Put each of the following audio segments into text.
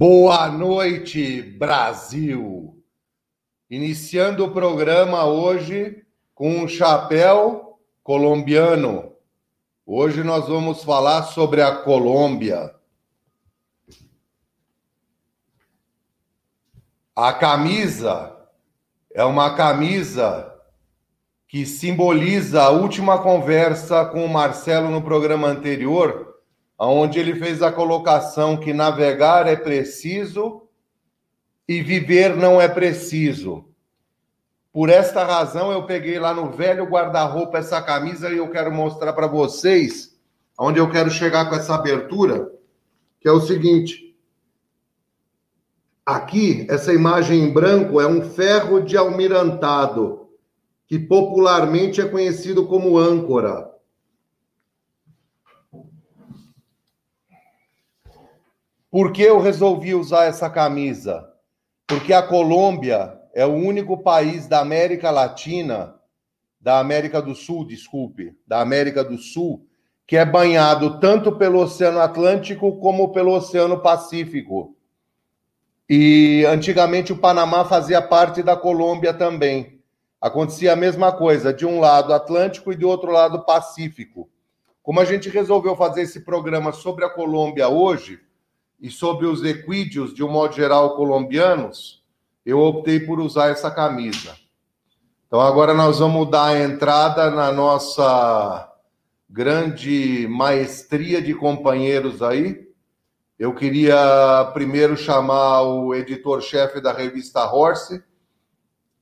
Boa noite, Brasil! Iniciando o programa hoje com um chapéu colombiano. Hoje nós vamos falar sobre a Colômbia. A camisa é uma camisa que simboliza a última conversa com o Marcelo no programa anterior onde ele fez a colocação que navegar é preciso e viver não é preciso. Por esta razão, eu peguei lá no velho guarda-roupa essa camisa e eu quero mostrar para vocês onde eu quero chegar com essa abertura, que é o seguinte. Aqui, essa imagem em branco é um ferro de almirantado, que popularmente é conhecido como âncora. Por que eu resolvi usar essa camisa? Porque a Colômbia é o único país da América Latina, da América do Sul, desculpe, da América do Sul, que é banhado tanto pelo Oceano Atlântico como pelo Oceano Pacífico. E antigamente o Panamá fazia parte da Colômbia também. Acontecia a mesma coisa, de um lado Atlântico e do outro lado Pacífico. Como a gente resolveu fazer esse programa sobre a Colômbia hoje, e sobre os equídeos, de um modo geral, colombianos, eu optei por usar essa camisa. Então, agora nós vamos dar a entrada na nossa grande maestria de companheiros aí. Eu queria primeiro chamar o editor-chefe da revista Horse,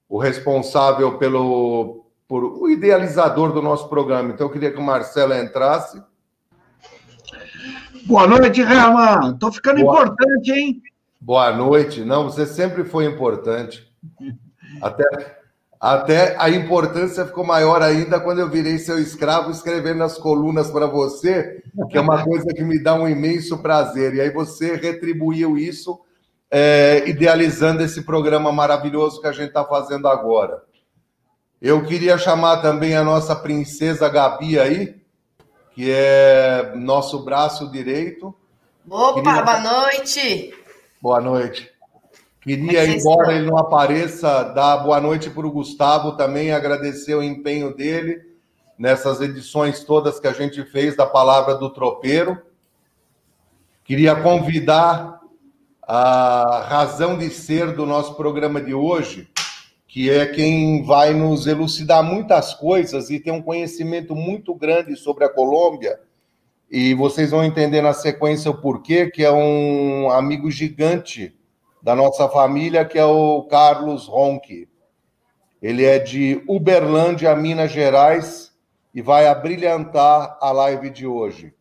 o responsável pelo por, o idealizador do nosso programa. Então, eu queria que o Marcelo entrasse. Boa noite, Herman. Tô ficando Boa... importante, hein? Boa noite. Não, você sempre foi importante. Até, até a importância ficou maior ainda quando eu virei seu escravo escrevendo as colunas para você, que é uma coisa que me dá um imenso prazer. E aí você retribuiu isso, é, idealizando esse programa maravilhoso que a gente está fazendo agora. Eu queria chamar também a nossa princesa Gabi aí, que é nosso braço direito. Opa, Queria... boa noite. Boa noite. Queria, embora ele não apareça, dar boa noite para o Gustavo também, agradecer o empenho dele nessas edições todas que a gente fez da Palavra do Tropeiro. Queria convidar a razão de ser do nosso programa de hoje, que é quem vai nos elucidar muitas coisas e tem um conhecimento muito grande sobre a Colômbia. E vocês vão entender na sequência o porquê, que é um amigo gigante da nossa família, que é o Carlos Ronque. Ele é de Uberlândia, Minas Gerais, e vai abrilhantar a live de hoje.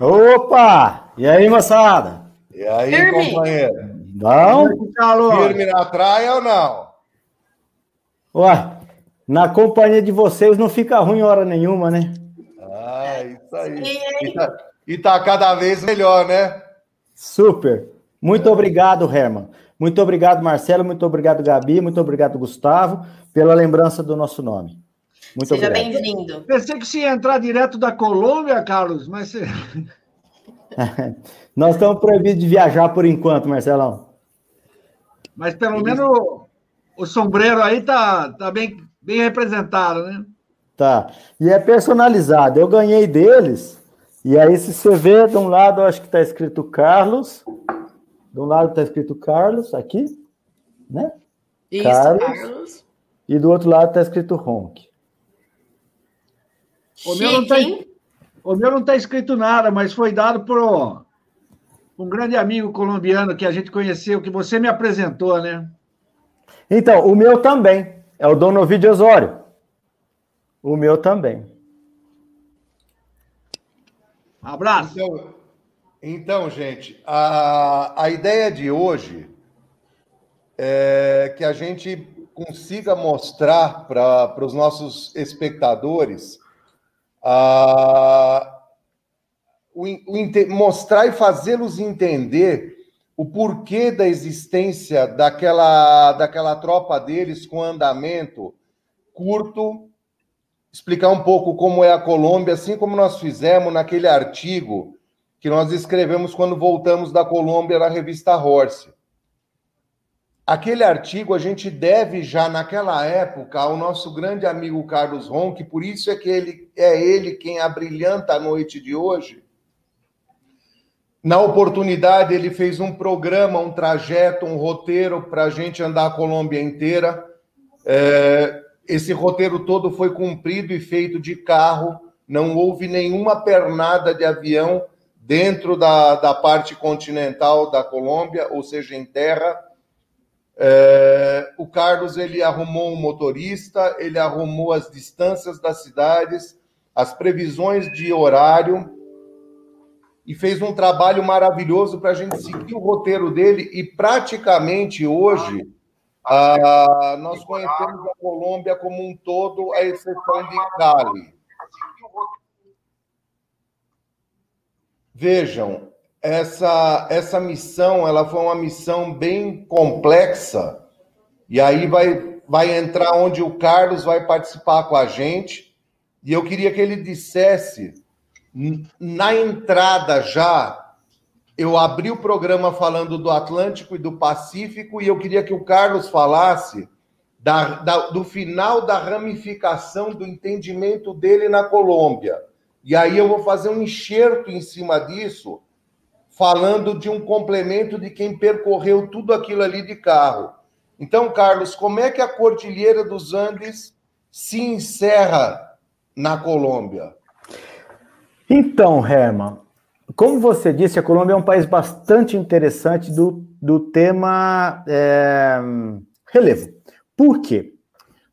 Opa! E aí, moçada? E aí, Firme. companheiro? Não? Firme na praia ou não? Ué, na companhia de vocês não fica ruim hora nenhuma, né? Ah, isso aí. E tá, e tá cada vez melhor, né? Super. Muito é. obrigado, Herman. Muito obrigado, Marcelo. Muito obrigado, Gabi. Muito obrigado, Gustavo, pela lembrança do nosso nome. Muito Seja bem-vindo. Pensei que você ia entrar direto da Colômbia, Carlos, mas. Nós estamos proibidos de viajar por enquanto, Marcelão. Mas pelo menos o sombreiro aí tá, tá bem, bem representado, né? Tá. E é personalizado. Eu ganhei deles. E aí, se você vê, de um lado, eu acho que está escrito Carlos. De um lado está escrito Carlos, aqui, né? Isso, Carlos. Carlos. E do outro lado está escrito Ronk. O meu, não tá, o meu não está escrito nada, mas foi dado por um grande amigo colombiano que a gente conheceu, que você me apresentou, né? Então, o meu também. É o Dono Ovidio Osório. O meu também. Um abraço. Então, então, gente, a, a ideia de hoje é que a gente consiga mostrar para os nossos espectadores a, o, o, mostrar e fazê-los entender o porquê da existência daquela, daquela tropa deles com andamento curto, explicar um pouco como é a Colômbia, assim como nós fizemos naquele artigo que nós escrevemos quando voltamos da Colômbia na revista Horse. Aquele artigo a gente deve já naquela época ao nosso grande amigo Carlos Ronque, por isso é que ele é ele quem abrilhanta a noite de hoje. Na oportunidade, ele fez um programa, um trajeto, um roteiro para a gente andar a Colômbia inteira. É, esse roteiro todo foi cumprido e feito de carro, não houve nenhuma pernada de avião dentro da, da parte continental da Colômbia, ou seja, em terra. É, o Carlos ele arrumou um motorista, ele arrumou as distâncias das cidades, as previsões de horário e fez um trabalho maravilhoso para a gente seguir o roteiro dele. E praticamente hoje ah, nós conhecemos a Colômbia como um todo, a exceção de Cali. Vejam, essa, essa missão ela foi uma missão bem complexa, e aí vai, vai entrar onde o Carlos vai participar com a gente, e eu queria que ele dissesse, na entrada já, eu abri o programa falando do Atlântico e do Pacífico, e eu queria que o Carlos falasse da, da, do final da ramificação do entendimento dele na Colômbia. E aí eu vou fazer um enxerto em cima disso, falando de um complemento de quem percorreu tudo aquilo ali de carro. Então, Carlos, como é que a Cordilheira dos Andes se encerra na Colômbia? Então, Herman, como você disse, a Colômbia é um país bastante interessante do, do tema é, relevo. Por quê?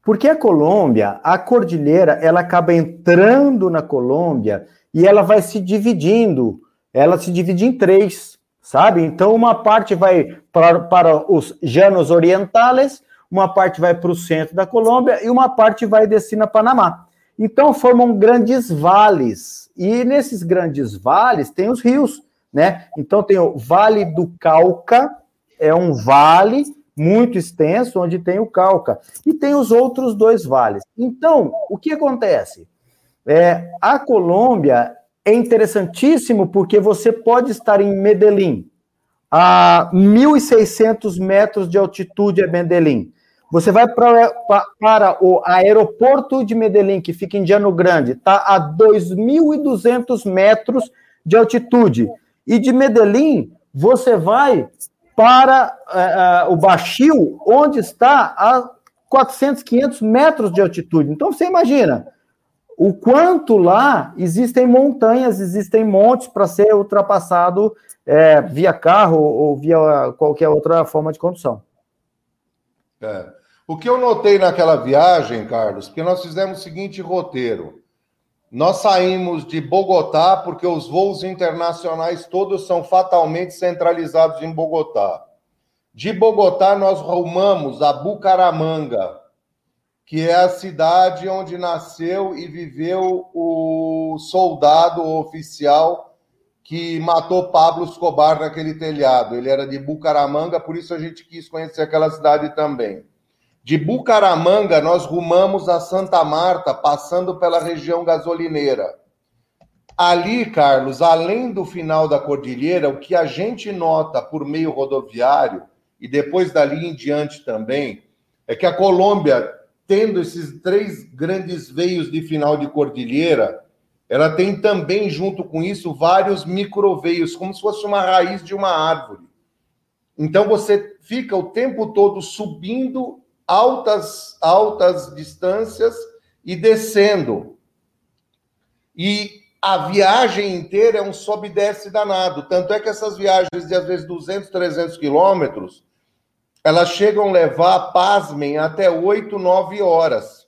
Porque a Colômbia, a cordilheira, ela acaba entrando na Colômbia e ela vai se dividindo ela se divide em três, sabe? Então, uma parte vai para, para os Llanos Orientales, uma parte vai para o centro da Colômbia e uma parte vai descer na Panamá. Então, formam grandes vales. E nesses grandes vales tem os rios, né? Então, tem o Vale do Cauca, é um vale muito extenso, onde tem o Cauca. E tem os outros dois vales. Então, o que acontece? É, a Colômbia é interessantíssimo porque você pode estar em Medellín, a 1.600 metros de altitude é Medellín. Você vai pra, pra, para o aeroporto de Medellín, que fica em Diano Grande, está a 2.200 metros de altitude. E de Medellín, você vai para uh, uh, o Baixio, onde está a 400, 500 metros de altitude. Então, você imagina, o quanto lá existem montanhas, existem montes para ser ultrapassado é, via carro ou via qualquer outra forma de condução. É. O que eu notei naquela viagem, Carlos, porque nós fizemos o seguinte roteiro. Nós saímos de Bogotá, porque os voos internacionais todos são fatalmente centralizados em Bogotá. De Bogotá, nós rumamos a Bucaramanga, que é a cidade onde nasceu e viveu o soldado oficial que matou Pablo Escobar naquele telhado. Ele era de Bucaramanga, por isso a gente quis conhecer aquela cidade também. De Bucaramanga, nós rumamos a Santa Marta, passando pela região gasolineira. Ali, Carlos, além do final da cordilheira, o que a gente nota por meio rodoviário, e depois dali em diante também, é que a Colômbia tendo esses três grandes veios de final de cordilheira, ela tem também, junto com isso, vários microveios, como se fosse uma raiz de uma árvore. Então você fica o tempo todo subindo altas, altas distâncias e descendo. E a viagem inteira é um sobe e desce danado. Tanto é que essas viagens de às vezes 200, 300 quilômetros, elas chegam a levar, pasmem, até 8, 9 horas.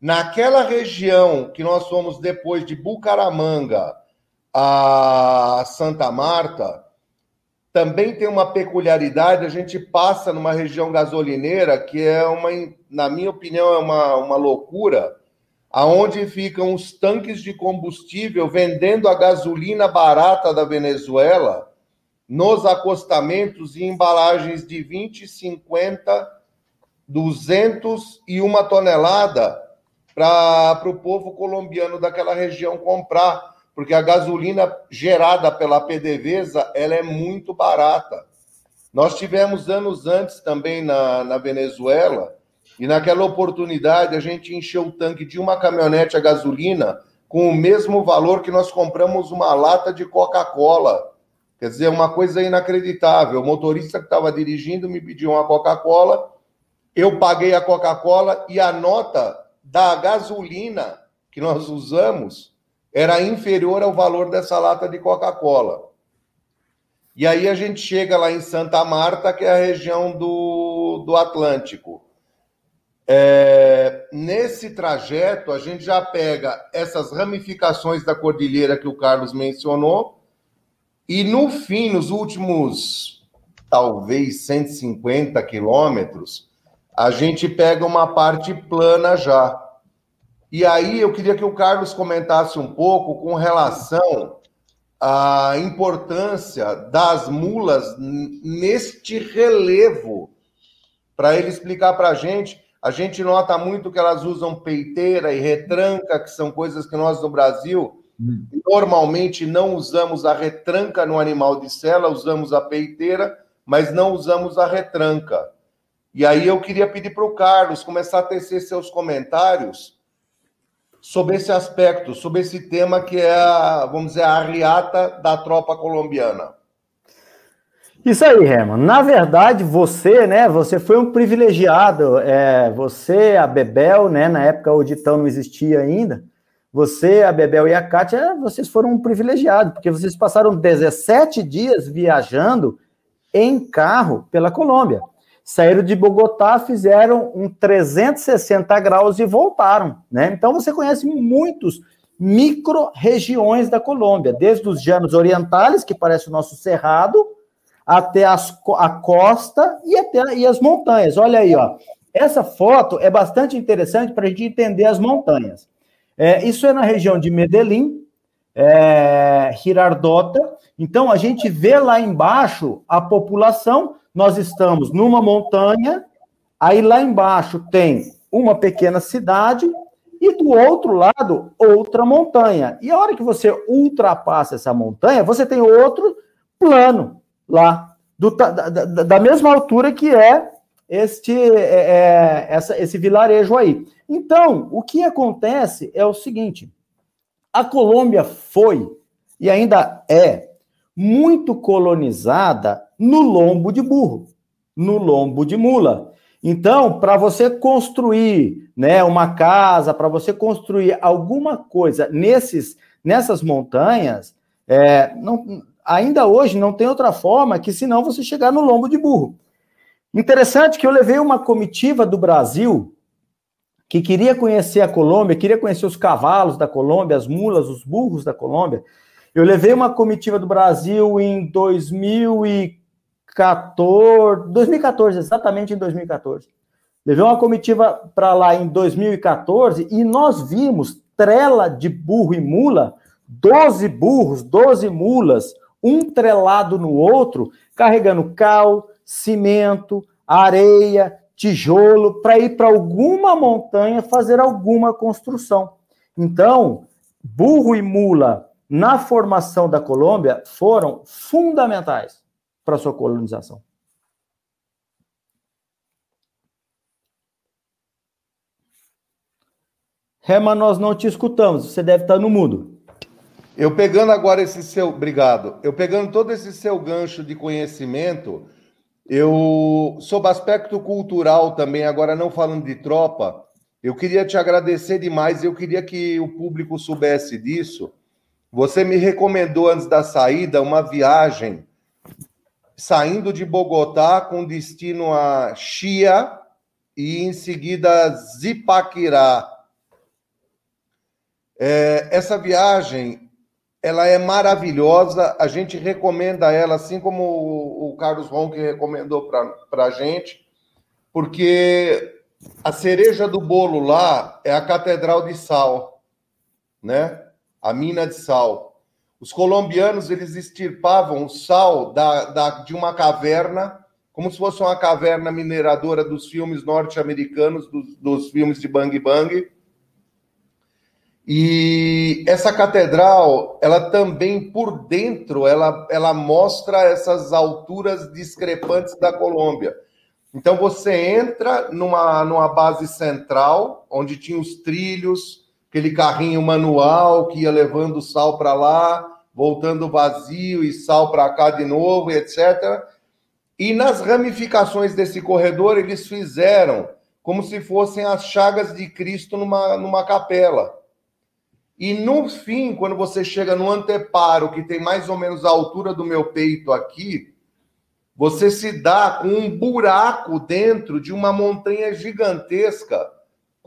Naquela região que nós fomos depois de Bucaramanga a Santa Marta, também tem uma peculiaridade, a gente passa numa região gasolineira que é uma, na minha opinião, é uma, uma loucura, aonde ficam os tanques de combustível vendendo a gasolina barata da Venezuela nos acostamentos e embalagens de 20, 50, 200 e uma tonelada para o povo colombiano daquela região comprar, porque a gasolina gerada pela PDVSA ela é muito barata. Nós tivemos anos antes também na, na Venezuela, e naquela oportunidade a gente encheu o tanque de uma caminhonete a gasolina com o mesmo valor que nós compramos uma lata de Coca-Cola. Quer dizer, uma coisa inacreditável. O motorista que estava dirigindo me pediu uma Coca-Cola, eu paguei a Coca-Cola e a nota da gasolina que nós usamos era inferior ao valor dessa lata de Coca-Cola. E aí a gente chega lá em Santa Marta, que é a região do, do Atlântico. É, nesse trajeto, a gente já pega essas ramificações da cordilheira que o Carlos mencionou, e no fim, nos últimos talvez 150 quilômetros, a gente pega uma parte plana já. E aí eu queria que o Carlos comentasse um pouco com relação à importância das mulas neste relevo, para ele explicar para a gente a gente nota muito que elas usam peiteira e retranca, que são coisas que nós no Brasil hum. normalmente não usamos a retranca no animal de sela, usamos a peiteira, mas não usamos a retranca. E aí eu queria pedir para o Carlos começar a tecer seus comentários sobre esse aspecto, sobre esse tema que é, a, vamos dizer, a riata da tropa colombiana. Isso aí, Herman. Na verdade, você, né? Você foi um privilegiado. É, você, a Bebel, né? Na época o Ditão não existia ainda. Você, a Bebel e a Kátia, vocês foram um privilegiado, porque vocês passaram 17 dias viajando em carro pela Colômbia. Saíram de Bogotá, fizeram um 360 graus e voltaram, né? Então você conhece muitos micro-regiões da Colômbia, desde os Llanos Orientales, que parece o nosso Cerrado, até as, a costa e até e as montanhas. Olha aí, ó. Essa foto é bastante interessante para a gente entender as montanhas. É, isso é na região de Medellín, é, Girardota. Então, a gente vê lá embaixo a população. Nós estamos numa montanha, aí lá embaixo tem uma pequena cidade e do outro lado outra montanha. E a hora que você ultrapassa essa montanha, você tem outro plano lá, do, da, da, da, mesma altura que é este é, é, essa, esse vilarejo aí. Então, o que acontece é o seguinte: a Colômbia foi e ainda é muito colonizada no lombo de burro, no lombo de mula. Então, para você construir, né, uma casa, para você construir alguma coisa nesses nessas montanhas, é, não, ainda hoje não tem outra forma que senão você chegar no lombo de burro. Interessante que eu levei uma comitiva do Brasil que queria conhecer a Colômbia, queria conhecer os cavalos da Colômbia, as mulas, os burros da Colômbia. Eu levei uma comitiva do Brasil em 2014, 2014, exatamente em 2014. Levei uma comitiva para lá em 2014 e nós vimos trela de burro e mula, 12 burros, 12 mulas, um trelado no outro, carregando cal, cimento, areia, tijolo, para ir para alguma montanha fazer alguma construção. Então, burro e mula na formação da Colômbia foram fundamentais para sua colonização. Rema, nós não te escutamos, você deve estar no mudo. Eu pegando agora esse seu. Obrigado. Eu pegando todo esse seu gancho de conhecimento, eu, sob aspecto cultural também, agora não falando de tropa, eu queria te agradecer demais. Eu queria que o público soubesse disso. Você me recomendou antes da saída uma viagem saindo de Bogotá com destino a Chia e em seguida Zipaquirá. É, essa viagem ela é maravilhosa, a gente recomenda ela, assim como o, Carlos Ronque recomendou para a gente, porque a cereja do bolo lá é a Catedral de Sal, né? A mina de sal. Os colombianos, eles extirpavam o sal da, da, de uma caverna, como se fosse uma caverna mineradora dos filmes norte-americanos, dos, dos filmes de Bang Bang, E essa catedral, ela também por dentro, ela, ela mostra essas alturas discrepantes da Colômbia. Então você entra numa, numa base central, onde tinha os trilhos, aquele carrinho manual que ia levando sal para lá, voltando vazio e sal para cá de novo, etc. E nas ramificações desse corredor, eles fizeram como se fossem as chagas de Cristo numa, numa capela. E no fim, quando você chega no anteparo, que tem mais ou menos a altura do meu peito aqui, você se dá com um buraco dentro de uma montanha gigantesca,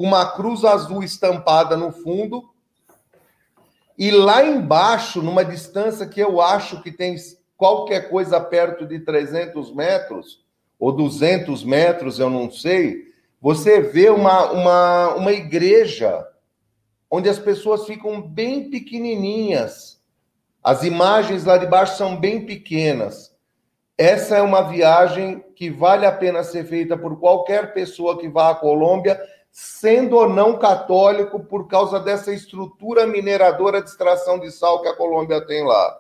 com uma cruz azul estampada no fundo. E lá embaixo, numa distância que eu acho que tem qualquer coisa perto de 300 metros, ou 200 metros, eu não sei, você vê uma, uma, uma igreja onde as pessoas ficam bem pequenininhas. As imagens lá de baixo são bem pequenas. Essa é uma viagem que vale a pena ser feita por qualquer pessoa que vá à Colômbia, sendo ou não católico, por causa dessa estrutura mineradora de extração de sal que a Colômbia tem lá.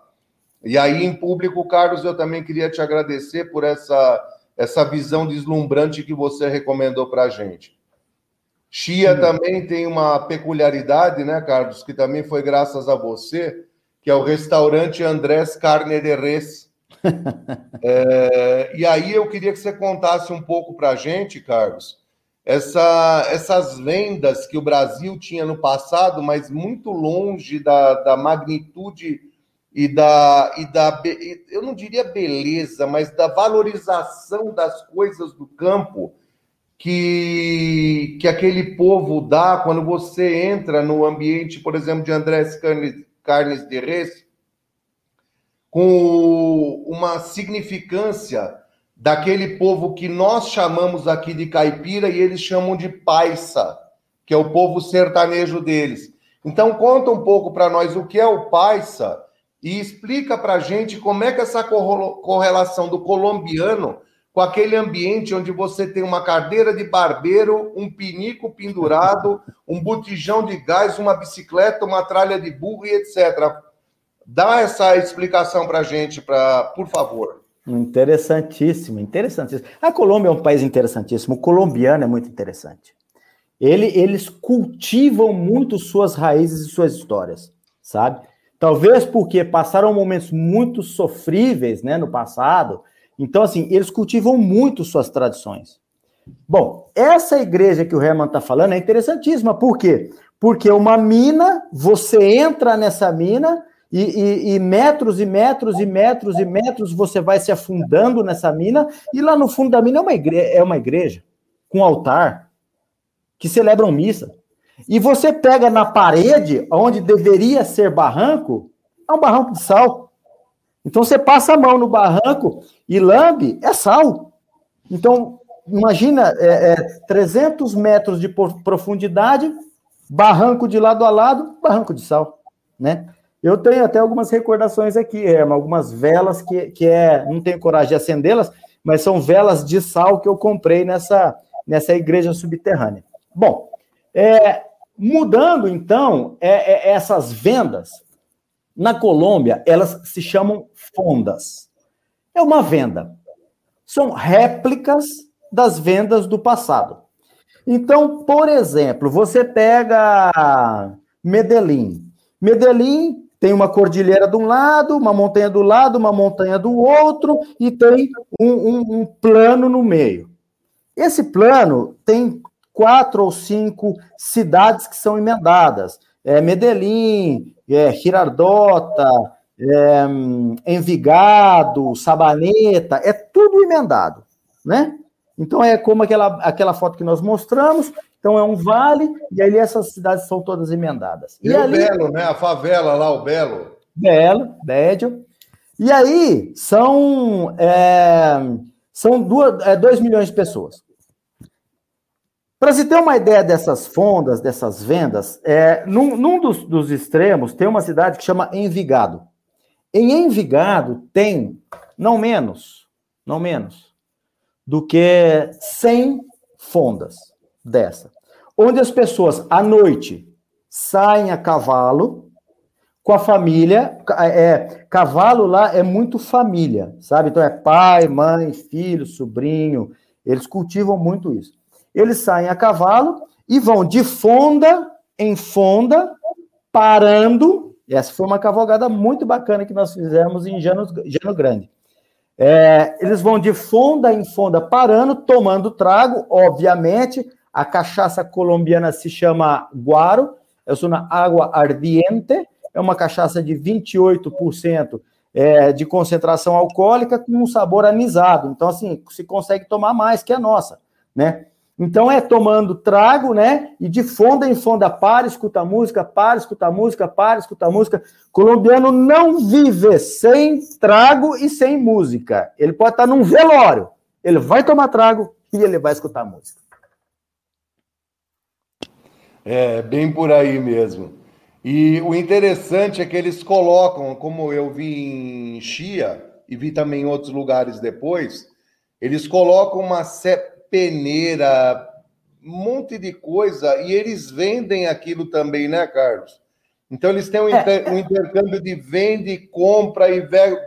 E aí, em público, Carlos, eu também queria te agradecer por essa, essa visão deslumbrante que você recomendou para a gente. Chia também tem uma peculiaridade, né, Carlos, que também foi graças a você, que é o restaurante Andrés Carne de Res. é, e aí eu queria que você contasse um pouco para a gente, Carlos, essa, essas vendas que o Brasil tinha no passado, mas muito longe da, da magnitude e da, e da, eu não diria beleza, mas da valorização das coisas do campo que, que aquele povo dá quando você entra no ambiente, por exemplo, de Andrés Carnes, Carnes de Res, com uma significância daquele povo que nós chamamos aqui de caipira e eles chamam de paisa, que é o povo sertanejo deles. Então, conta um pouco para nós o que é o paisa e explica para gente como é que essa correlação do colombiano com aquele ambiente onde você tem uma cadeira de barbeiro, um pinico pendurado, um botijão de gás, uma bicicleta, uma tralha de burro e etc. Dá essa explicação para a gente, pra, por favor. Interessantíssimo, interessantíssimo. A Colômbia é um país interessantíssimo. O colombiano é muito interessante. Ele, eles cultivam muito suas raízes e suas histórias, sabe? Talvez porque passaram momentos muito sofríveis, né, no passado, então, assim, eles cultivam muito suas tradições. Bom, essa igreja que o Herman está falando é interessantíssima. Por quê? Porque uma mina, você entra nessa mina e, e, e, metros e metros e metros e metros você vai se afundando nessa mina, e lá no fundo da mina é uma igreja, é uma igreja com altar que celebram missa. E você pega na parede, onde deveria ser barranco, é um barranco de sal. Então você passa a mão no barranco e lambe, é sal. Então, imagina é, é, 300 metros de profundidade, barranco de lado a lado, barranco de sal, né? Eu tenho até algumas recordações aqui, algumas velas que, que é, não tenho coragem de acendê-las, mas são velas de sal que eu comprei nessa, nessa igreja subterrânea. Bom, é, mudando então é, é essas vendas, na Colômbia, elas se chamam fondas. É uma venda. São réplicas das vendas do passado. Então, por exemplo, você pega Medellín. Medellín tem uma cordilheira de um lado, uma montanha do lado, uma montanha do outro, e tem um, um, um plano no meio. Esse plano tem quatro ou cinco cidades que são emendadas. É Medellín, é, Girardota, é, Envigado, Sabaneta, é tudo emendado, né? Então é como aquela, aquela foto que nós mostramos, então é um vale, e ali essas cidades são todas emendadas. E, e ali, o Belo, né? A favela lá, o Belo. Belo, Bédio. E aí são, é, são 2 é, milhões de pessoas. Para se ter uma ideia dessas fondas, dessas vendas, é, num, num dos, dos, extremos tem uma cidade que chama Envigado. Em Envigado tem não menos, não menos, do que 100 fondas dessa, onde as pessoas à noite saem a cavalo com a família. É, cavalo lá é muito família, sabe? Então é pai, mãe, filho, sobrinho. Eles cultivam muito isso. Eles saem a cavalo e vão de fonda em fonda, parando. Essa foi uma cavalgada muito bacana que nós fizemos em Jano, Jano Grande. É, eles vão de fonda em fonda parando, tomando trago, obviamente. A cachaça colombiana se chama guaro, é uma água ardiente, é uma cachaça de 28% é, de concentração alcoólica com um sabor anisado. Então, assim, se consegue tomar mais que a nossa, né? Então é tomando trago, né? E de fonda em fonda, para, escuta música, para, escuta música, para, escuta música. Colombiano não vive sem trago e sem música. Ele pode estar num velório, ele vai tomar trago e ele vai escutar música. É, bem por aí mesmo. E o interessante é que eles colocam, como eu vi em Chia e vi também em outros lugares depois, eles colocam uma peneira, um monte de coisa, e eles vendem aquilo também, né, Carlos? Então eles têm um, é. inter, um intercâmbio de vende, compra e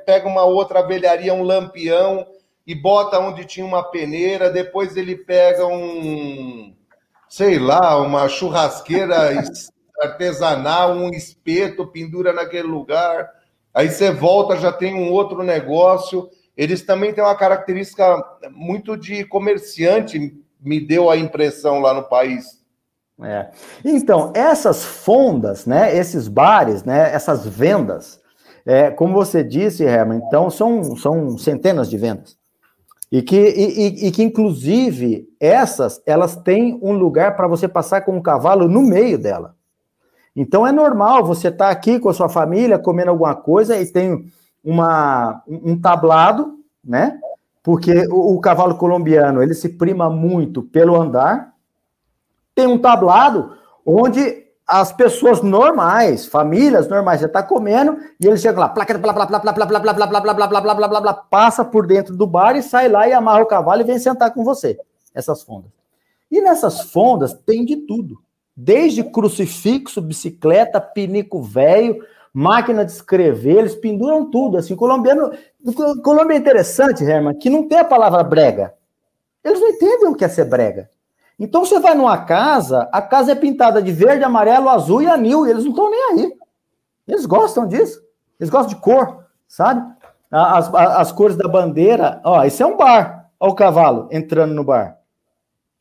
pega uma outra velharia, um lampião, e bota onde tinha uma peneira, depois ele pega um, sei lá, uma churrasqueira artesanal, um espeto, pendura naquele lugar. Aí você volta, já tem um outro negócio eles também têm uma característica muito de comerciante, me deu a impressão lá no país. É. Então, essas fondas, né, esses bares, né, essas vendas, é, como você disse, Herman, então são, são centenas de vendas. E que, e, e, que, inclusive, essas, elas têm um lugar para você passar com um cavalo no meio dela. Então, é normal você estar tá aqui com a sua família, comendo alguma coisa, e tem uma, um tablado, né? Porque o, o, cavalo colombiano ele se prima muito pelo andar. Tem um tablado onde as pessoas normais, famílias normais, já está comendo e eles chegam lá, placa, blá, blá, blá, blá, blá, blá, blá, blá, blá, blá, blá, blá, blá, blá, blá, passa por dentro do bar e sai lá e amarra o cavalo e vem sentar com você. Essas fondas. E nessas fondas tem de tudo. Desde crucifixo, bicicleta, pinico velho, máquina de escrever, eles penduram tudo. Assim, colombiano. Colômbia é interessante, Herman, que não tem a palavra brega. Eles não entendem o que é ser brega. Então você vai numa casa, a casa é pintada de verde, amarelo, azul e anil, e eles não estão nem aí. Eles gostam disso. Eles gostam de cor, sabe? As, as, cores da bandeira. Ó, esse é um bar. Olha o cavalo entrando no bar.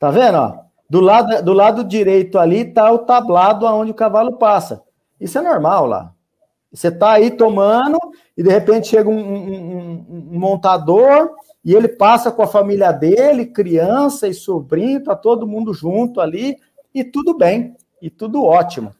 Tá vendo? Ó? Do, lado, do lado direito ali tá o tablado aonde o cavalo passa. Isso é normal lá. Você está aí tomando e de repente chega um, um, um, montador e ele passa com a família dele, criança e sobrinho, tá todo mundo junto ali e tudo bem, e tudo ótimo.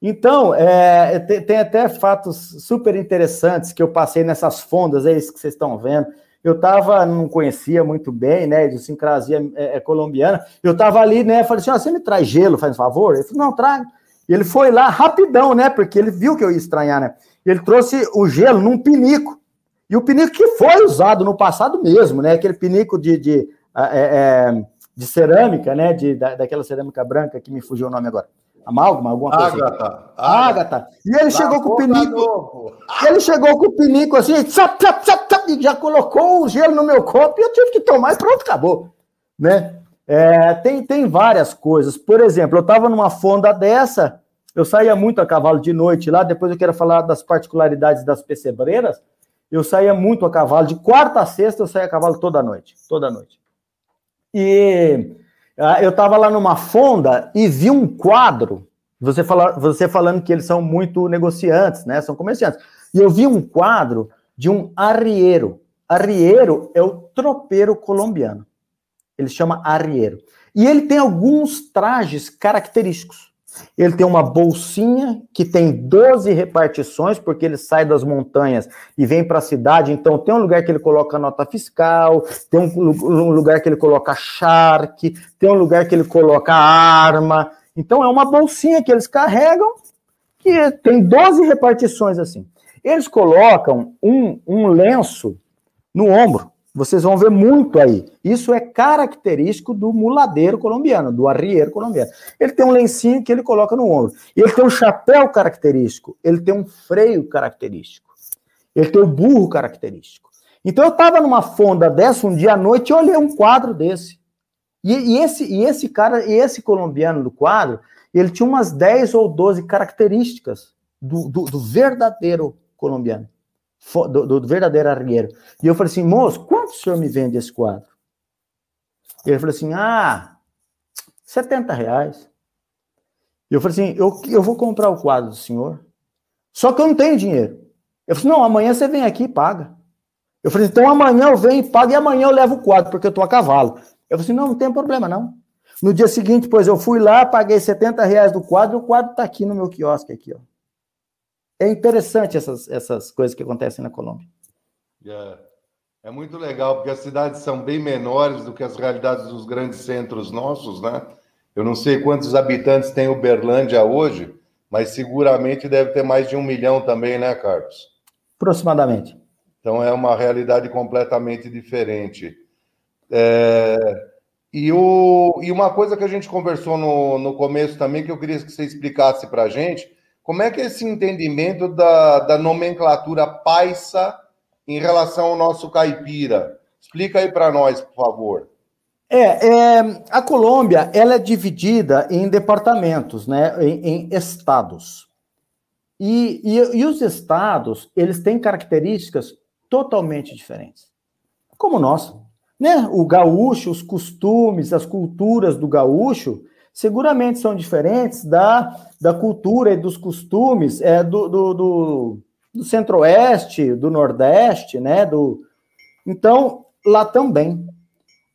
Então, é, tem, tem, até fatos super interessantes que eu passei nessas fondas, é isso que vocês estão vendo. Eu estava, não conhecia muito bem, né, idiosincrasia é, é, colombiana, eu estava ali, né, falei assim, ah, você me traz gelo, faz um favor? Ele falou, não, traga. Ele foi lá rapidão, né? Porque ele viu que eu ia estranhar, né? Ele trouxe o gelo num pinico. E o pinico que foi usado no passado mesmo, né? Aquele pinico de, de, é, é, de cerâmica, né? De, da, daquela cerâmica branca que me fugiu o nome agora. Amálgama, alguma coisa assim. Ágata. Ágata. E ele chegou com o pinico. Ele chegou com o pinico assim, tsap, tsap, tsap, tsap, e já colocou o gelo no meu copo e eu tive que tomar e pronto, acabou. Né? É, tem, tem várias coisas. Por exemplo, eu estava numa fonda dessa, eu saía muito a cavalo de noite lá, depois eu quero falar das particularidades das pecebreiras. Eu saía muito a cavalo, de quarta a sexta eu saía a cavalo toda noite, toda noite. E eu estava lá numa fonda e vi um quadro, você, fala, você falando que eles são muito negociantes, né? São comerciantes. E eu vi um quadro de um arrieiro. Arrieiro é o tropeiro colombiano. Ele chama arrieiro. E ele tem alguns trajes característicos. Ele tem uma bolsinha que tem 12 repartições, porque ele sai das montanhas e vem para a cidade. Então, tem um lugar que ele coloca nota fiscal, tem um lugar que ele coloca charque, tem um lugar que ele coloca arma. Então, é uma bolsinha que eles carregam, que tem 12 repartições assim. Eles colocam um, um lenço no ombro Vocês vão ver muito aí. Isso é característico do muladeiro colombiano, do arrieiro colombiano. Ele tem um lencinho que ele coloca no ombro. Ele tem um chapéu característico. Ele tem um freio característico. Ele tem o um burro característico. Então eu estava numa fonda dessa um dia à noite e olhei um quadro desse. E, e, esse, e esse cara, e esse colombiano do quadro, ele tinha umas 10 ou 12 características do, do, do verdadeiro colombiano do, do, verdadeiro arrieiro. E eu falei assim, moço, quanto o senhor me vende esse quadro? Ele falou assim, ah, 70 reais. E eu falei assim, eu, eu vou comprar o quadro do senhor, só que eu não tenho dinheiro. Eu falei, não, amanhã você vem aqui e paga. Eu falei, então amanhã eu venho e pago e amanhã eu levo o quadro, porque eu tô a cavalo. Eu falei assim, não, não tem problema não. No dia seguinte, pois eu fui lá, paguei 70 reais do quadro o quadro tá aqui no meu quiosque aqui, ó. É interessante essas, essas coisas que acontecem na Colômbia. É, é muito legal, porque as cidades são bem menores do que as realidades dos grandes centros nossos, né? Eu não sei quantos habitantes tem Uberlândia hoje, mas seguramente deve ter mais de um milhão também, né, Carlos? Aproximadamente. Então é uma realidade completamente diferente. É... E, o... e uma coisa que a gente conversou no, no começo também, que eu queria que você explicasse para a gente, como é que é esse entendimento da, da nomenclatura paisa em relação ao nosso caipira? Explica aí para nós, por favor. É, é, a Colômbia ela é dividida em departamentos, né, em, em estados. E, e, e, os estados, eles têm características totalmente diferentes. Como nós. Né? O gaúcho, os costumes, as culturas do gaúcho, seguramente são diferentes da, da cultura e dos costumes é, do, do, do, do centro-oeste, do nordeste, né? Do... Então, lá também.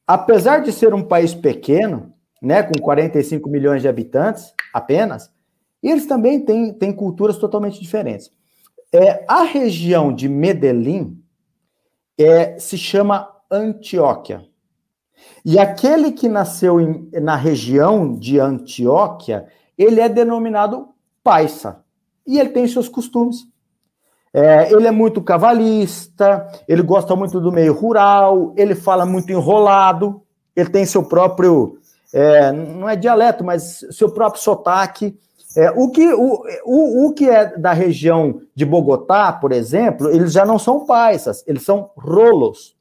Apesar de ser um país pequeno, né, com 45 milhões de habitantes apenas, eles também têm, têm culturas totalmente diferentes. É, a região de Medellín é, se chama Antioquia. E aquele que nasceu em, na região de Antioquia, ele é denominado paisa. E ele tem seus costumes. É, ele é muito cavalista, ele gosta muito do meio rural, ele fala muito enrolado, ele tem seu próprio, é, não é dialeto, mas seu próprio sotaque. É, o, que, o, o, o que é da região de Bogotá, por exemplo, eles já não são paisas, eles são rolos.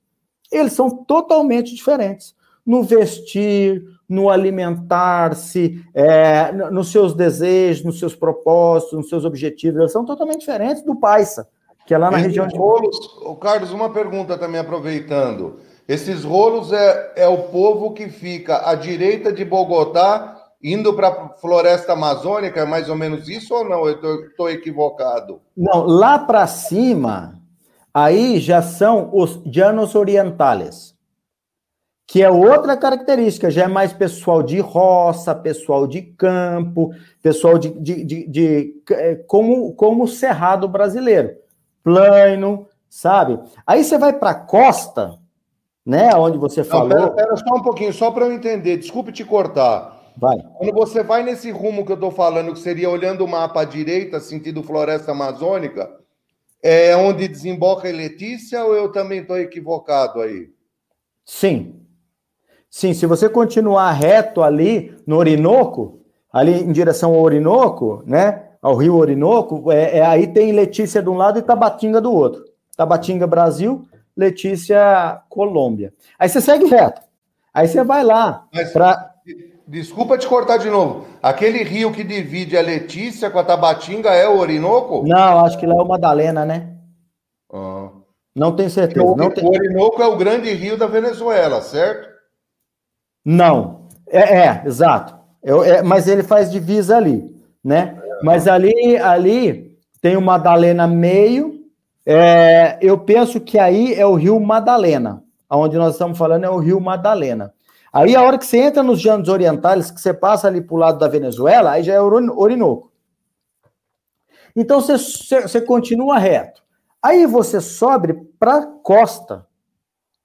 Eles são totalmente diferentes no vestir, no alimentar-se, é, nos seus desejos, nos seus propósitos, nos seus objetivos. Eles são totalmente diferentes do Paisa, que é lá na Esses região de. Rolos, oh, Carlos, uma pergunta também aproveitando. Esses rolos é, é o povo que fica à direita de Bogotá, indo para a floresta amazônica, é mais ou menos isso ou não? Eu estou equivocado. Não, lá para cima, aí já são os llanos orientales que é outra característica, já é mais pessoal de roça, pessoal de campo, pessoal de, de, de, de é, como, como o cerrado brasileiro, plano, sabe? Aí você vai para a costa, né, onde você falou... Não, pera, pera só um pouquinho, só para eu entender, desculpe te cortar. Vai. Quando você vai nesse rumo que eu estou falando, que seria olhando o mapa à direita, sentido floresta amazônica, é onde desemboca a Letícia ou eu também estou equivocado aí? Sim, Sim, se você continuar reto ali no Orinoco, ali em direção ao Orinoco, né? Ao rio Orinoco, é, é aí tem Letícia de um lado e Tabatinga do outro. Tabatinga, Brasil, Letícia, Colômbia. Aí você segue reto. Aí você vai lá. pra... Desculpa te cortar de novo. Aquele rio que divide a Letícia com a Tabatinga é o Orinoco? Não, acho que lá é o Madalena, né? Ah. Não tenho certeza. O, não tem... o Orinoco é o grande rio da Venezuela, certo? Não. É, é exato. É, mas ele faz divisa ali, né? Mas ali, ali tem o Madalena meio. É, eu penso que aí é o Rio Madalena. Onde nós estamos falando é o Rio Madalena. Aí, a hora que você entra nos Llanos Orientais, que você passa ali para o lado da Venezuela, aí já é Orinoco. Então, você, você continua reto. Aí você sobe para a costa.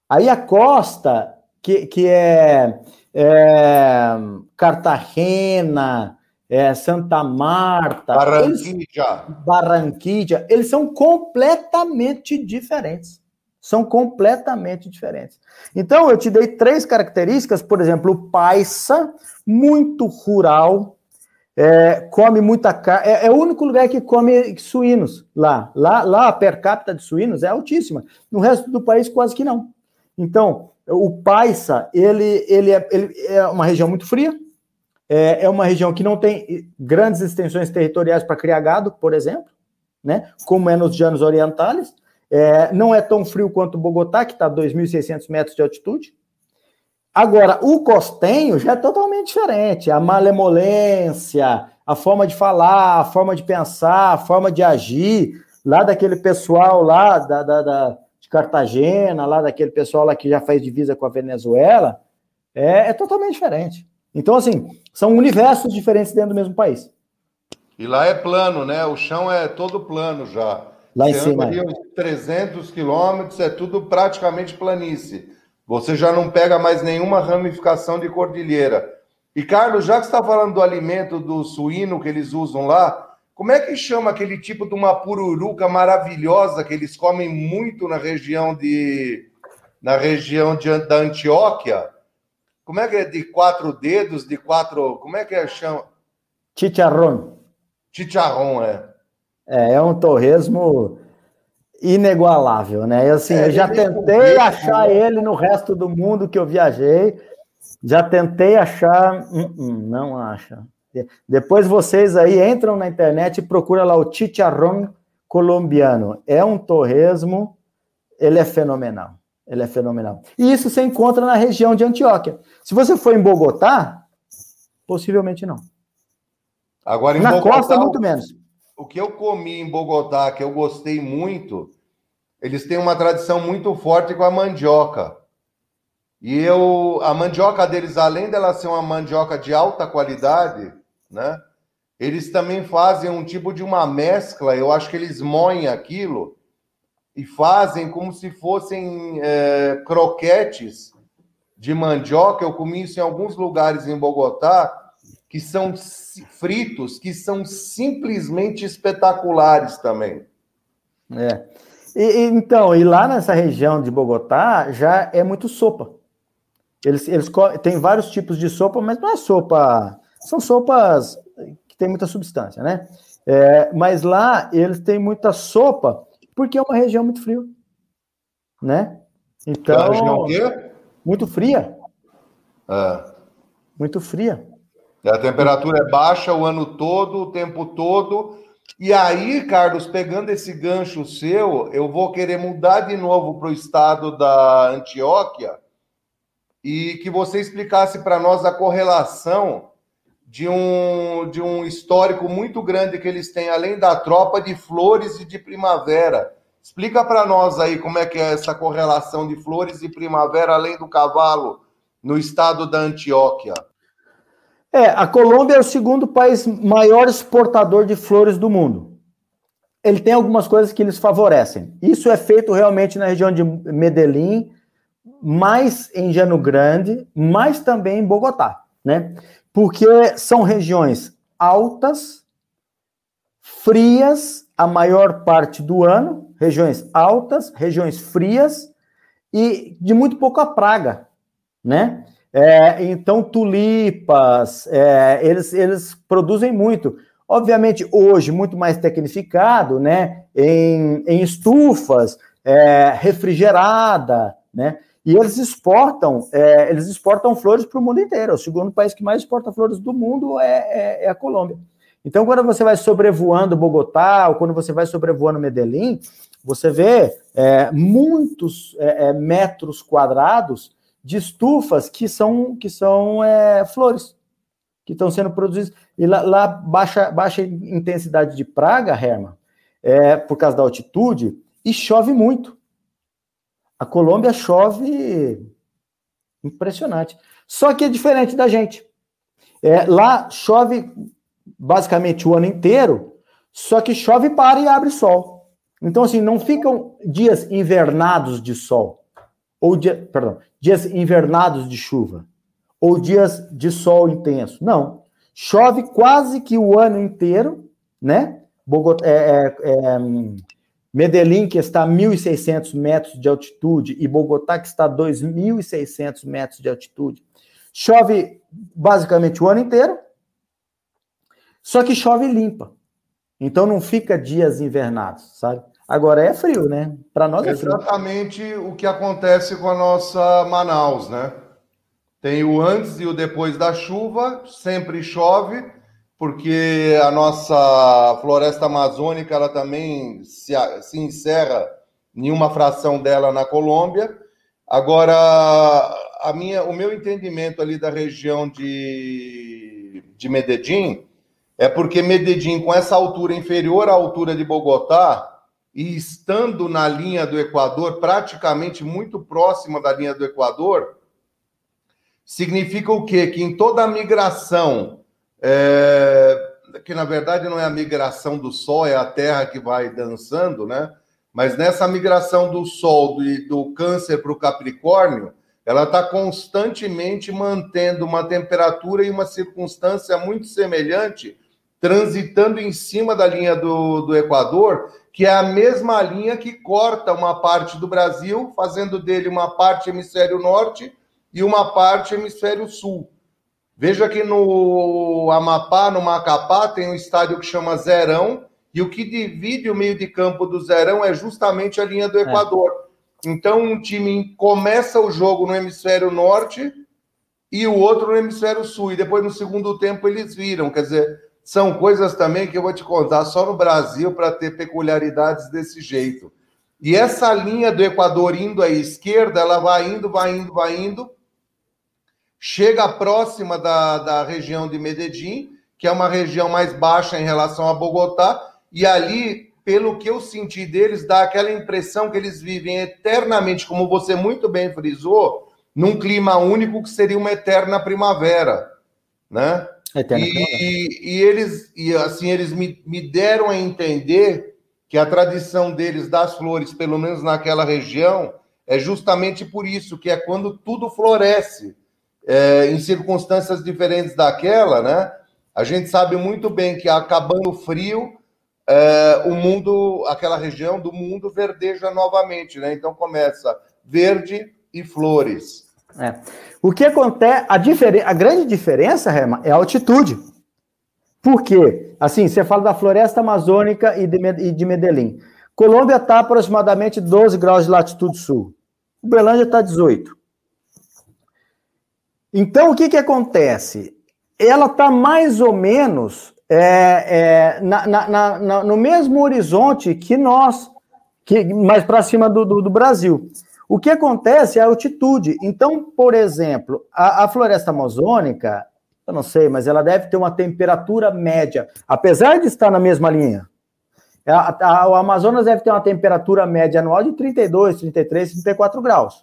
Aí a costa que, que é, é Cartagena, é Santa Marta, Barranquilla. Eles, Barranquilla, eles são completamente diferentes. São completamente diferentes. Então, eu te dei três características, por exemplo, o paisa, muito rural, é, come muita carne, é, é, o único lugar que come suínos lá. lá. Lá a per capita de suínos é altíssima. No resto do país, quase que não. Então, o Paisa, ele, ele, é, ele é uma região muito fria, é, é uma região que não tem grandes extensões territoriais para criar gado, por exemplo, né? como é nos Llanos Orientales. É, não é tão frio quanto Bogotá, que está a 2.600 metros de altitude. Agora, o costenho já é totalmente diferente. A malemolência, a forma de falar, a forma de pensar, a forma de agir, lá daquele pessoal lá da, da, da de Cartagena, lá daquele pessoal lá que já faz divisa com a Venezuela, é, é totalmente diferente. Então, assim, são universos diferentes dentro do mesmo país. E lá é plano, né? O chão é todo plano já. Lá em Você cima. Ali uns 300 quilômetros, é tudo praticamente planície. Você já não pega mais nenhuma ramificação de cordilheira. E, Carlos, já que você está falando do alimento do suíno que eles usam lá, como é que chama aquele tipo de uma pururuca maravilhosa que eles comem muito na região de na região de, da Antioquia? Como é que é de quatro dedos, de quatro, como é que é chama? Chicharrón. Chicharrón, é. É, é um torresmo inigualável, né? Assim, é, eu já tentei achar ele no resto do mundo que eu viajei, já tentei achar, hum, hum, não acha. Depois vocês aí entram na internet e procuram lá o chicharrón colombiano. É um torresmo, ele é fenomenal. Ele é fenomenal. E isso você encontra na região de Antioquia. Se você for em Bogotá, possivelmente não. Agora, na Bogotá, costa, muito menos. O que eu comi em Bogotá, que eu gostei muito, eles têm uma tradição muito forte com a mandioca. E eu, a mandioca deles, além dela ser uma mandioca de alta qualidade, né? Eles também fazem um tipo de uma mescla. Eu acho que eles moem aquilo e fazem como se fossem é, croquetes de mandioca. Eu comi isso em alguns lugares em Bogotá que são fritos, que são simplesmente espetaculares também. É. E, então, e lá nessa região de Bogotá já é muito sopa. Eles, eles têm vários tipos de sopa, mas não é sopa. São sopas que tem muita substância, né? É, mas lá eles têm muita sopa porque é uma região muito fria, né? Então, é região o quê? muito fria. É. Muito fria. A temperatura é baixa o ano todo, o tempo todo. E aí, Carlos, pegando esse gancho seu, eu vou querer mudar de novo para o estado da Antioquia e que você explicasse para nós a correlação de um, de um histórico muito grande que eles têm, além da tropa de flores e de primavera. Explica para nós aí como é que é essa correlação de flores e primavera, além do cavalo, no estado da Antioquia. É, a Colômbia é o segundo país maior exportador de flores do mundo. Ele tem algumas coisas que eles favorecem. Isso é feito realmente na região de Medellín, mais em Jano Grande, mas também em Bogotá, né? Porque são regiões altas, frias a maior parte do ano, regiões altas, regiões frias e de muito pouca praga, né? É, então, tulipas, é, eles, eles produzem muito. Obviamente, hoje, muito mais tecnificado, né? Em, em estufas, é, refrigerada, né? E eles exportam, é, eles exportam flores para o mundo inteiro. O segundo país que mais exporta flores do mundo é, é, é, a Colômbia. Então, quando você vai sobrevoando Bogotá, ou quando você vai sobrevoando Medellín, você vê é, muitos metros quadrados de estufas que são, que são é, flores, que estão sendo produzidas. E lá, lá, baixa, baixa intensidade de praga, Herman, é, por causa da altitude, e chove muito. A Colômbia chove impressionante. Só que é diferente da gente. É, lá chove basicamente o ano inteiro, só que chove para e abre sol. Então, assim, não ficam dias invernados de sol ou dia, perdão, dias invernados de chuva, ou dias de sol intenso. Não. Chove quase que o ano inteiro, né? É, é, é, Medellín, que está a 1.600 metros de altitude, e Bogotá, que está a 2.600 metros de altitude. Chove basicamente o ano inteiro, só que chove limpa. Então não fica dias invernados, sabe? Agora é frio, né? Para nós é frio. Exatamente o que acontece com a nossa Manaus, né? Tem o antes e o depois da chuva, sempre chove, porque a nossa floresta amazônica ela também se, se encerra em uma fração dela na Colômbia. Agora, a minha, o meu entendimento ali da região de, de Medellín é porque Medellín, com essa altura inferior à altura de Bogotá, e estando na linha do Equador, praticamente muito próxima da linha do Equador, significa o quê? Que em toda a migração é, que na verdade não é a migração do Sol, é a Terra que vai dançando, né? Mas nessa migração do Sol do, do Câncer para o Capricórnio, ela está constantemente mantendo uma temperatura e uma circunstância muito semelhante, transitando em cima da linha do, do Equador, que é a mesma linha que corta uma parte do Brasil, fazendo dele uma parte hemisfério norte e uma parte hemisfério sul. Veja que no Amapá, no Macapá, tem um estádio que chama Zerão, e o que divide o meio de campo do Zerão é justamente a linha do é. Equador. É. Então, um time começa o jogo no hemisfério norte e o outro no hemisfério sul, e depois no segundo tempo eles viram. Quer dizer, são coisas também que eu vou te contar só no Brasil para ter peculiaridades desse jeito. E essa linha do Equador indo à esquerda, ela vai indo, vai indo, vai indo, chega próxima da, da região de Medellín, que é uma região mais baixa em relação a Bogotá, e ali, pelo que eu senti deles, dá aquela impressão que eles vivem eternamente, como você muito bem frisou, num clima único que seria uma eterna primavera, né? E, e, e, eles, e assim, eles me, me deram a entender que a tradição deles das flores, pelo menos naquela região, é justamente por isso, que é quando tudo floresce é, em circunstâncias diferentes daquela, né? A gente sabe muito bem que acabando o frio, é, o mundo, aquela região do mundo verdeja novamente, né? Então começa verde e flores. É. O que acontece, a, a grande diferença, Rema, é a altitude. Por quê? Assim, você fala da floresta amazônica e de, e de Medellín. Colômbia está aproximadamente 12 graus de latitude sul. Uberlândia está 18. Então, o que, que acontece? Ela está mais ou menos é, é, na, na, na, no mesmo horizonte que nós, que mais para cima do, do, do, Brasil. O que acontece é a altitude. Então, por exemplo, a, a floresta amazônica, eu não sei, mas ela deve ter uma temperatura média, apesar de estar na mesma linha. A, a, o Amazonas deve ter uma temperatura média anual de 32, 33, 34 graus.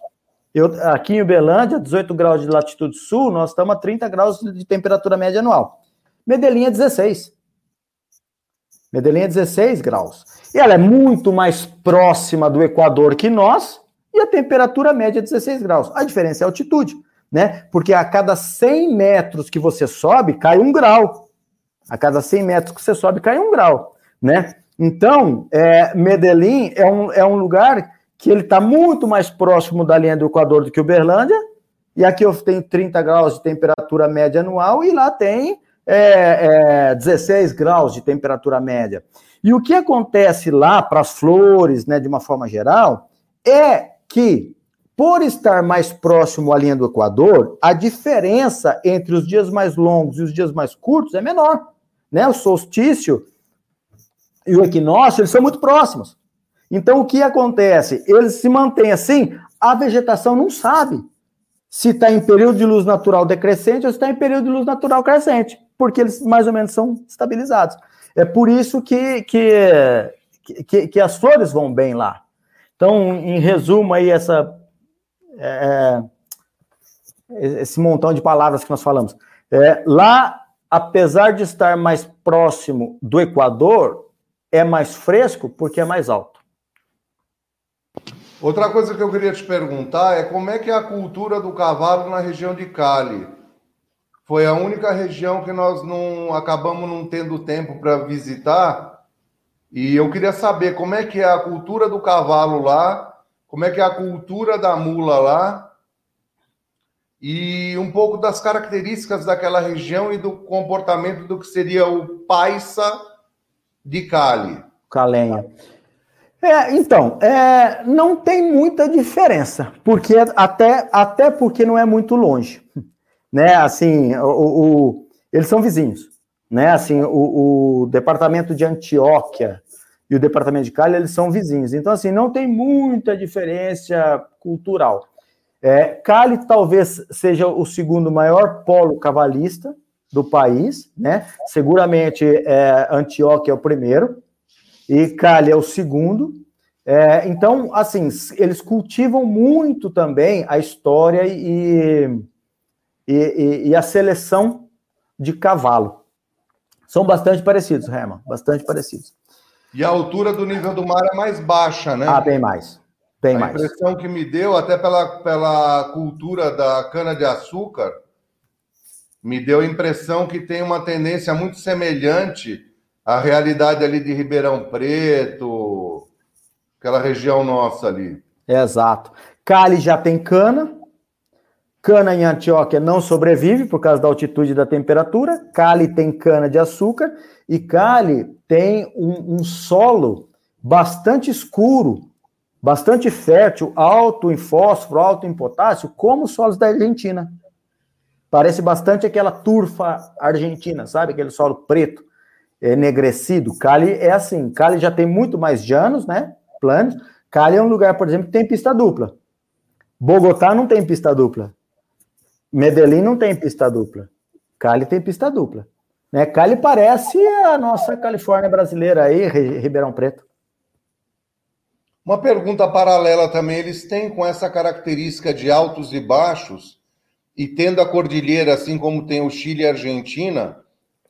Eu, aqui em Uberlândia, 18 graus de latitude sul, nós estamos a 30 graus de temperatura média anual. Medellín é 16. Medellín é 16 graus. E ela é muito mais próxima do Equador que nós, e a temperatura média é 16 graus. A diferença é a altitude, né? Porque a cada 100 metros que você sobe, cai um grau. A cada 100 metros que você sobe, cai um grau, né? Então, é, Medellín é um, é um lugar que ele está muito mais próximo da linha do Equador do que Uberlândia, e aqui eu tenho 30 graus de temperatura média anual, e lá tem é, é, 16 graus de temperatura média. E o que acontece lá para as flores, né, de uma forma geral, é que, por estar mais próximo à linha do Equador, a diferença entre os dias mais longos e os dias mais curtos é menor. Né? O solstício e o equinócio, eles são muito próximos. Então, o que acontece? Eles se mantêm assim, a vegetação não sabe se está em período de luz natural decrescente ou se está em período de luz natural crescente, porque eles mais ou menos são estabilizados. É por isso que, que, que, que as flores vão bem lá. Então, em resumo, aí, essa, é, é, esse montão de palavras que nós falamos. É, lá, apesar de estar mais próximo do Equador, é mais fresco porque é mais alto. Outra coisa que eu queria te perguntar é como é que é a cultura do cavalo na região de Cali? Foi a única região que nós não acabamos não tendo tempo para visitar, E eu queria saber como é que é a cultura do cavalo lá, como é que é a cultura da mula lá, e um pouco das características daquela região e do comportamento do que seria o paisa de Cali. Calenha. É, então, é, não tem muita diferença, porque até, até porque não é muito longe, né? Assim, o, o eles são vizinhos, né? Assim, o, o, departamento de Antioquia e o departamento de Cali eles são vizinhos, então assim não tem muita diferença cultural. É, Cali talvez seja o segundo maior polo cavalista do país, né? Seguramente é, Antioquia é o primeiro e Cali é o segundo. É, então, assim, eles cultivam muito também a história e, e, e, a seleção de cavalo. São bastante parecidos, Herman, bastante parecidos. E a altura do nível do mar é mais baixa, né? Ah, bem mais. Bem a mais. impressão que me deu, até pela, pela cultura da cana-de-açúcar, me deu a impressão que tem uma tendência muito semelhante à realidade ali de Ribeirão Preto, aquela região nossa ali. Exato. Cali já tem cana. Cana em Antioquia não sobrevive por causa da altitude e da temperatura. Cali tem cana de açúcar e Cali tem um, um solo bastante escuro, bastante fértil, alto em fósforo, alto em potássio, como os solos da Argentina. Parece bastante aquela turfa argentina, sabe? Aquele solo preto, enegrecido. Cali é assim. Cali já tem muito mais llanos, né? Planos. Cali é um lugar, por exemplo, que tem pista dupla. Bogotá não tem pista dupla. Medellín não tem pista dupla. Cali tem pista dupla. Né? Cali parece a nossa Califórnia brasileira aí, Ribeirão Preto. Uma pergunta paralela também, eles têm com essa característica de altos e baixos, e tendo a cordilheira, assim como tem o Chile e a Argentina,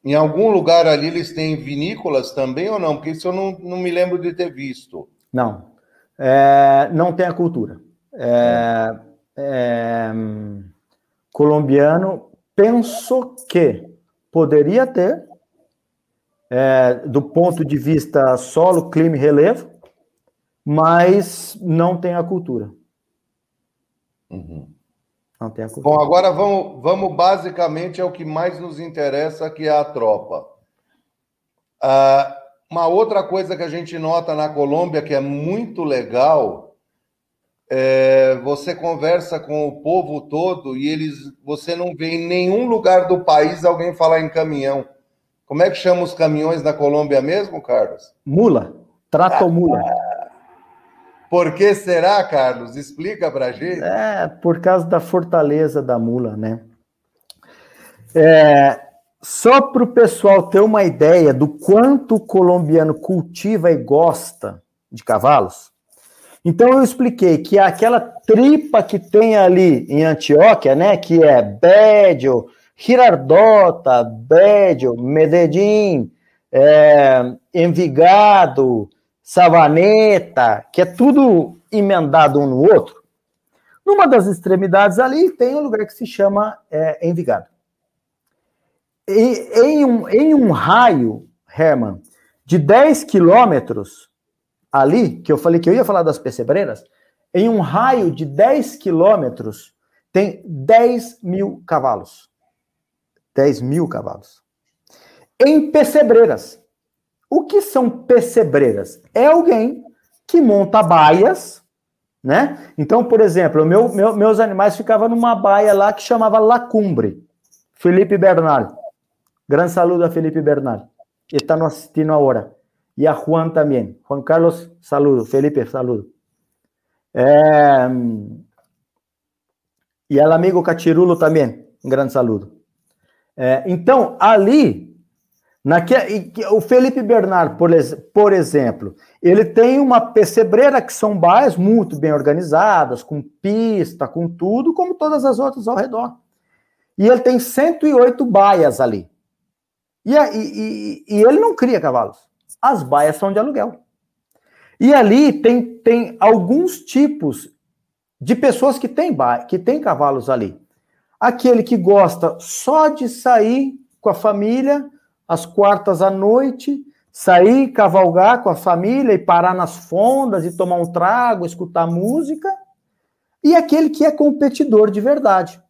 em algum lugar ali eles têm vinícolas também ou não? Porque isso eu não, não me lembro de ter visto. Não, é, não tem a cultura. É, é, colombiano, penso que poderia ter, é, do ponto de vista solo, clima e relevo, mas não tem a cultura. Uhum. Não tem a cultura. Bom, agora vamos, vamos basicamente ao que mais nos interessa, que é a tropa. Ah, uma outra coisa que a gente nota na Colômbia que é muito legal é, você conversa com o povo todo e eles você não vê em nenhum lugar do país alguém falar em caminhão. Como é que chama os caminhões na Colômbia mesmo, Carlos? Mula. Trato mula. Por que será, Carlos? Explica pra gente. É, por causa da fortaleza da mula, né? É, só para o pessoal ter uma ideia do quanto o colombiano cultiva e gosta de cavalos, então eu expliquei que aquela tripa que tem ali em Antioquia, né, que é Bédio, Girardota, Bédio, Medellín, é, Envigado, Savaneta, que é tudo emendado um no outro. Numa das extremidades ali tem um lugar que se chama é, Envigado. E, em, um, em um raio, Herman, de 10 quilômetros ali, que eu falei que eu ia falar das percebreiras, em um raio de 10 quilômetros, tem 10 mil cavalos. 10 mil cavalos. Em percebreiras. O que são percebreiras? É alguém que monta baias, né? Então, por exemplo, meu, meu, meus animais ficavam numa baia lá que chamava Lacumbre. Felipe Bernal. Grande saludo a Felipe Bernal. Ele está nos assistindo agora. E a Juan também. Juan Carlos, saludo. Felipe, saludo. E al amigo Cachirulo também. Um grande saludo. É, então, ali, naque... o Felipe Bernard, por, por exemplo, ele tem uma percebreira que são baias muito bem organizadas, com pista, com tudo, como todas as outras ao redor. E ele tem 108 baias ali. E, e, e, e ele não cria cavalos. As baias são de aluguel. E ali tem, tem alguns tipos de pessoas que têm, que têm cavalos ali. Aquele que gosta só de sair com a família às quartas à noite, sair, cavalgar com a família e parar nas fondas e tomar um trago, escutar música, e aquele que é competidor de verdade.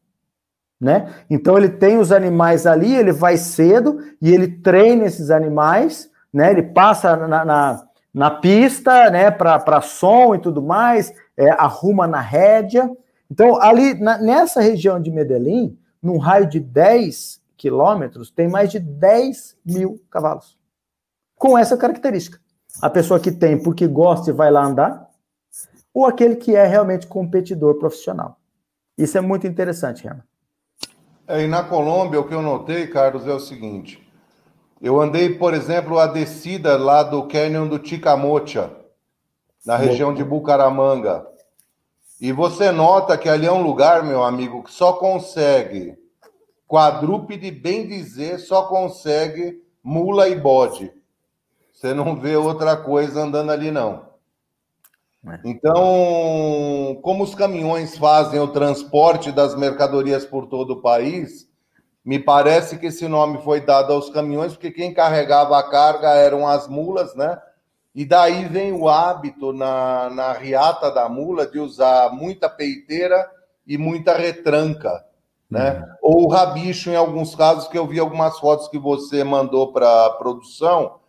Né? Então ele tem os animais ali, ele vai cedo e ele treina esses animais, né? Ele passa na, na, na pista, né? Para som e tudo mais, é, arruma na rédea. Então ali na, nessa região de Medellín, num raio de 10 quilômetros, tem mais de 10 mil cavalos com essa característica. A pessoa que tem porque gosta e vai lá andar, ou aquele que é realmente competidor profissional. Isso é muito interessante, Renan. É, e na Colômbia, o que eu notei, Carlos, é o seguinte. Eu andei, por exemplo, a descida lá do Canyon do Chicamocha, na região de Bucaramanga. E você nota que ali é um lugar, meu amigo, que só consegue quadrúpede, bem dizer, só consegue mula e bode. Você não vê outra coisa andando ali, não. É. Então, como os caminhões fazem o transporte das mercadorias por todo o país, me parece que esse nome foi dado aos caminhões, porque quem carregava a carga eram as mulas, né? E daí vem o hábito na, na riata da mula de usar muita peiteira e muita retranca, né? Uhum. Ou rabicho, em alguns casos, que eu vi algumas fotos que você mandou para a produção,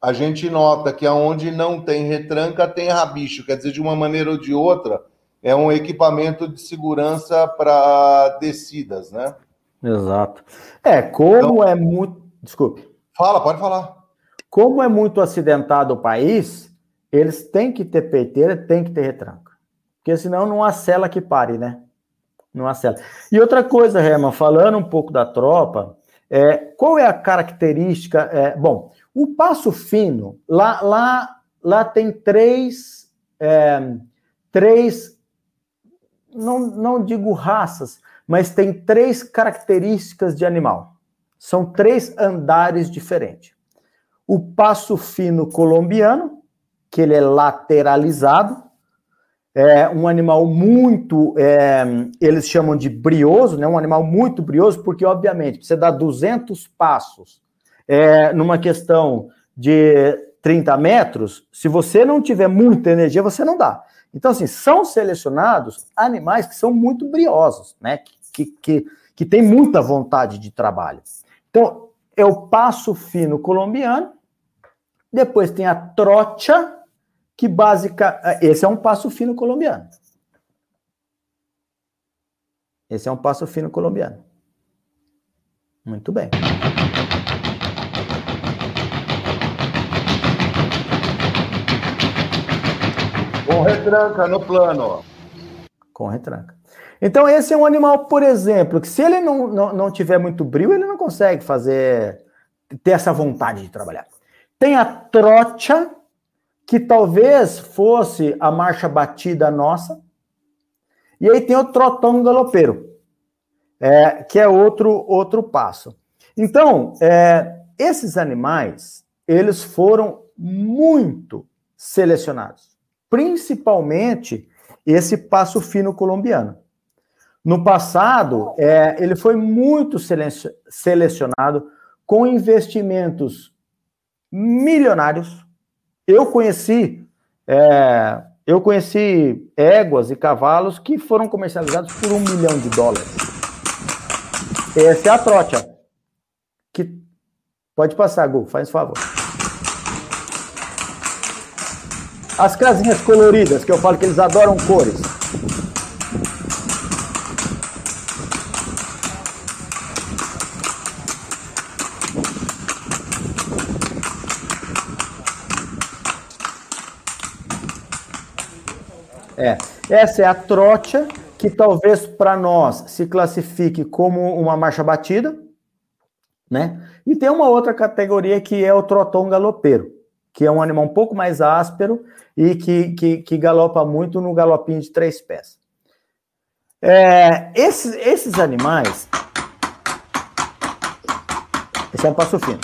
a gente nota que aonde não tem retranca, tem rabicho. Quer dizer, de uma maneira ou de outra, é um equipamento de segurança para descidas, né? Exato. É, como então, é muito. Desculpe. Fala, pode falar. Como é muito acidentado o país, eles têm que ter peiteira, têm que ter retranca. Porque senão não há cela que pare, né? Não há cela. E outra coisa, Herman, falando um pouco da tropa, é, qual é a característica? É, bom, o passo fino, lá, lá, lá tem três, é, três não, não digo raças, mas tem três características de animal. São três andares diferentes. O passo fino colombiano, que ele é lateralizado, é um animal muito, é, eles chamam de brioso, né? Um animal muito brioso, porque obviamente você dá 200 passos é, numa questão de 30 metros, se você não tiver muita energia, você não dá. Então, assim, são selecionados animais que são muito briosos, né? Que, que, que tem muita vontade de trabalho. Então, é o passo fino colombiano, depois tem a trocha, que básica. Esse é um passo fino colombiano. Esse é um passo fino colombiano. Muito bem. Com retranca no plano. Com retranca. Então, esse é um animal, por exemplo, que se ele não, não, não tiver muito brilho, ele não consegue fazer, ter essa vontade de trabalhar. Tem a trocha, que talvez fosse a marcha batida nossa. E aí tem o trotão galopeiro, é, que é outro, outro passo. Então, é, esses animais, eles foram muito selecionados principalmente esse passo fino colombiano. No passado, é, ele foi muito selecionado com investimentos milionários. Eu conheci, é, eu conheci éguas e cavalos que foram comercializados por um milhão de dólares. Essa é a trocha. Que pode passar, Gu, faz favor. As casinhas coloridas, que eu falo que eles adoram cores. Essa é a trocha, que talvez para nós se classifique como uma marcha batida, né? E tem uma outra categoria que é o trotão galopeiro que é um animal um pouco mais áspero e que, que, que galopa muito no galopinho de três pés. É, esses, esses animais. Esse é um passo fino.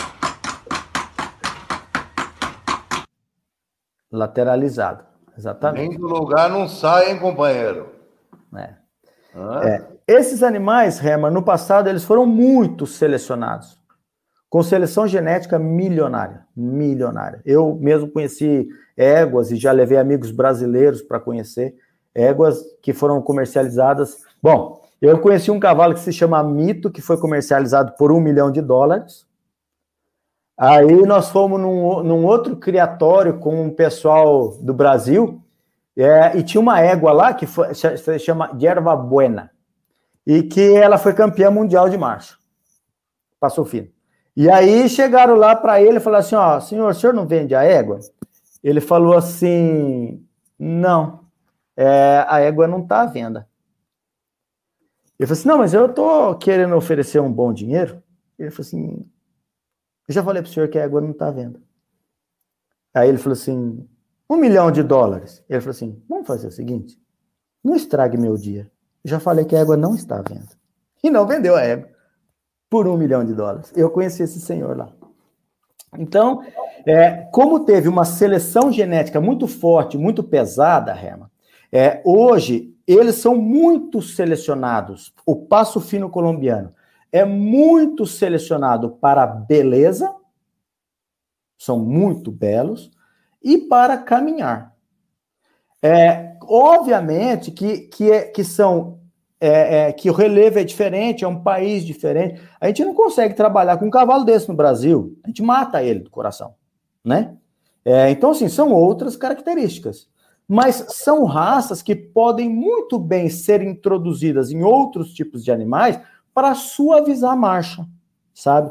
Lateralizado. Exatamente. Nem do lugar não sai, hein, companheiro? É. Ah. é. Esses animais, Rema, no passado, eles foram muito selecionados com seleção genética milionária, milionária. Eu mesmo conheci éguas e já levei amigos brasileiros para conhecer éguas que foram comercializadas. Bom, eu conheci um cavalo que se chama Mito, que foi comercializado por um milhão de dólares. Aí nós fomos num, num outro criatório com um pessoal do Brasil, é, e tinha uma égua lá que foi, se chama Yerba Buena, e que ela foi campeã mundial de marcha. Passou fino. E aí chegaram lá para ele e falaram assim: ó, senhor, o senhor não vende a égua? Ele falou assim: não, é, a égua não está à venda. Ele falou assim: não, mas eu estou querendo oferecer um bom dinheiro. Ele falou assim: eu já falei para o senhor que a égua não está à venda. Aí ele falou assim: um milhão de dólares. Ele falou assim: vamos fazer o seguinte, não estrague meu dia. Eu já falei que a égua não está à venda. E não vendeu a égua por um milhão de dólares. Eu conheci esse senhor lá. Então, é, como teve uma seleção genética muito forte, muito pesada, Herman, é, hoje eles são muito selecionados. O passo fino colombiano é muito selecionado para beleza, são muito belos, e para caminhar. É, obviamente que, que, é, que são é, é, que o relevo é diferente, é um país diferente. A gente não consegue trabalhar com um cavalo desse no Brasil. A gente mata ele do coração, né? É, então, assim, são outras características. Mas são raças que podem muito bem ser introduzidas em outros tipos de animais para suavizar a marcha, sabe?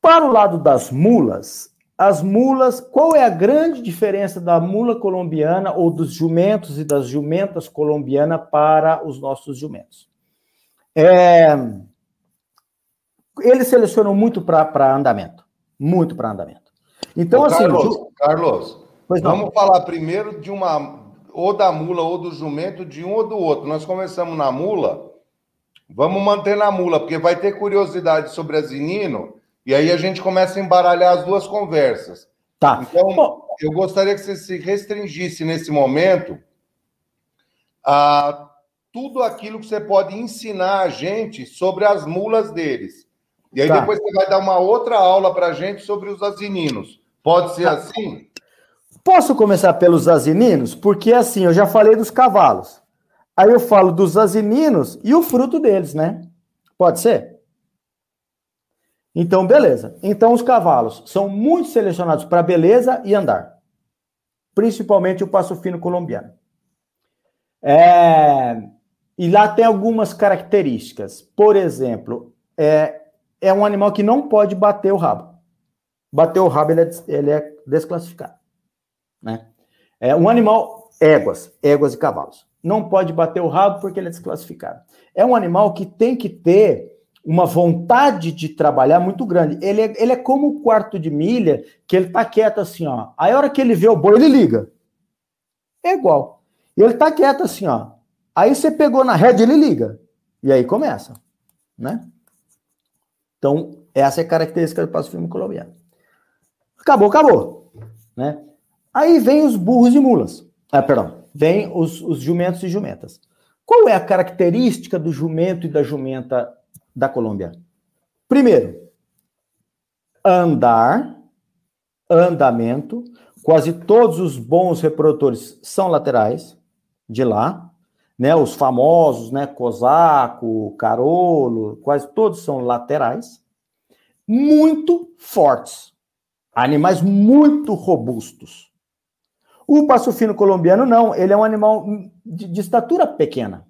Para o lado das mulas, as mulas, qual é a grande diferença da mula colombiana ou dos jumentos e das jumentas colombianas para os nossos jumentos? É, eles selecionam muito para andamento, muito para andamento. Então, Ô, assim. Carlos, ju... Carlos vamos falar primeiro de uma, ou da mula ou do jumento, de um ou do outro. Nós começamos na mula, vamos manter na mula, porque vai ter curiosidade sobre a Zinino e aí a gente começa a embaralhar as duas conversas. Tá. Então, Bom, eu gostaria que você se restringisse nesse momento a tudo aquilo que você pode ensinar a gente sobre as mulas deles. E aí tá. depois você vai dar uma outra aula para a gente sobre os asininos. Pode ser tá. assim? Posso começar pelos asininos? Porque assim, eu já falei dos cavalos. Aí eu falo dos asininos e o fruto deles, né? Pode ser? Então, beleza. Então, os cavalos são muito selecionados para beleza e andar. Principalmente o passo fino colombiano. É... E lá tem algumas características. Por exemplo, é, é um animal que não pode bater o rabo. Bater o rabo, ele é, ele é desclassificado. Né? É um animal, éguas, éguas e cavalos. Não pode bater o rabo porque ele é desclassificado. É um animal que tem que ter uma vontade de trabalhar muito grande. Ele é, ele é como o quarto de milha, que ele tá quieto assim, ó. Aí a hora que ele vê o boi, ele liga. É igual. Ele tá quieto assim, ó. Aí você pegou na rede, ele liga. E aí começa, né? Então, essa é a característica do passo colombiano. Acabou, acabou. Né? Aí vem os burros e mulas. Ah, perdão. Vem os, os jumentos e jumentas. Qual é a característica do jumento e da jumenta da Colômbia. Primeiro, andar, andamento. Quase todos os bons reprodutores são laterais de lá, né? Os famosos, né? Cosaco, Carolo, quase todos são laterais. Muito fortes. Animais muito robustos. O passo fino colombiano não, ele é um animal de, de estatura pequena.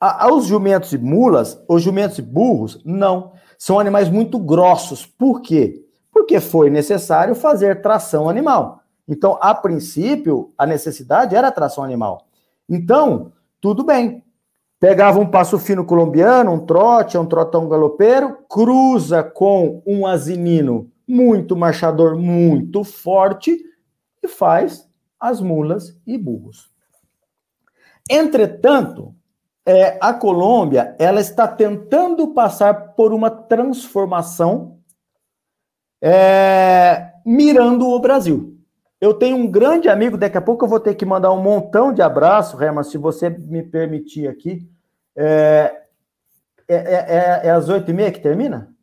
Aos jumentos e mulas, os jumentos e burros, não. São animais muito grossos. Por quê? Porque foi necessário fazer tração animal. Então, a princípio, a necessidade era tração animal. Então, tudo bem. Pegava um passo fino colombiano, um trote, um trotão galopeiro, cruza com um asinino muito marchador, muito forte, e faz as mulas e burros. Entretanto, é, a Colômbia ela está tentando passar por uma transformação é, mirando o Brasil. Eu tenho um grande amigo, daqui a pouco eu vou ter que mandar um montão de abraço, Herman, se você me permitir aqui. É é, é, é, é às oito e meia que termina?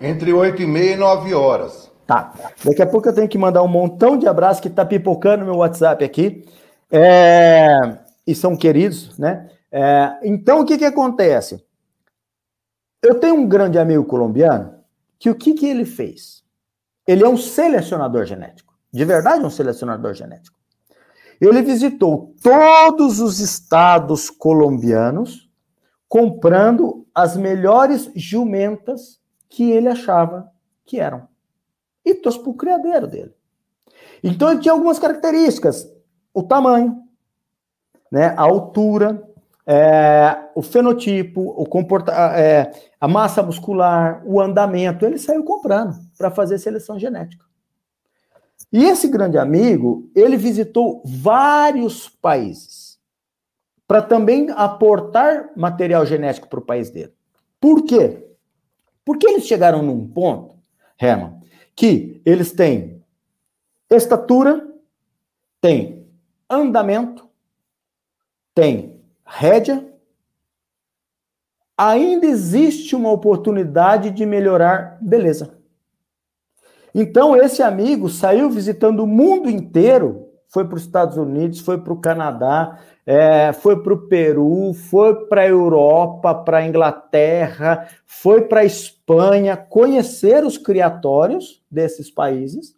Entre oito e meia e nove horas. Tá. Daqui a pouco eu tenho que mandar um montão de abraços que tá pipocando meu WhatsApp aqui. É... E são queridos, né? É... Então, o que que acontece? Eu tenho um grande amigo colombiano que o que que ele fez? Ele é um selecionador genético. De verdade, um selecionador genético. Ele visitou todos os estados colombianos comprando as melhores jumentas que ele achava que eram. E trouxe para o criadeiro dele. Então ele tinha algumas características: o tamanho, né, a altura, é, o fenotipo, o comporta é, a massa muscular, o andamento. Ele saiu comprando para fazer seleção genética. E esse grande amigo, ele visitou vários países para também aportar material genético para o país dele. Por quê? Porque eles chegaram num ponto, Herman, que eles têm estatura, têm andamento, têm rédea, ainda existe uma oportunidade de melhorar beleza. Então, esse amigo saiu visitando o mundo inteiro, foi para os Estados Unidos, foi para o Canadá, é, foi para o Peru, foi para a Europa, para a Inglaterra, foi para a Espanha, conhecer os criatórios desses países,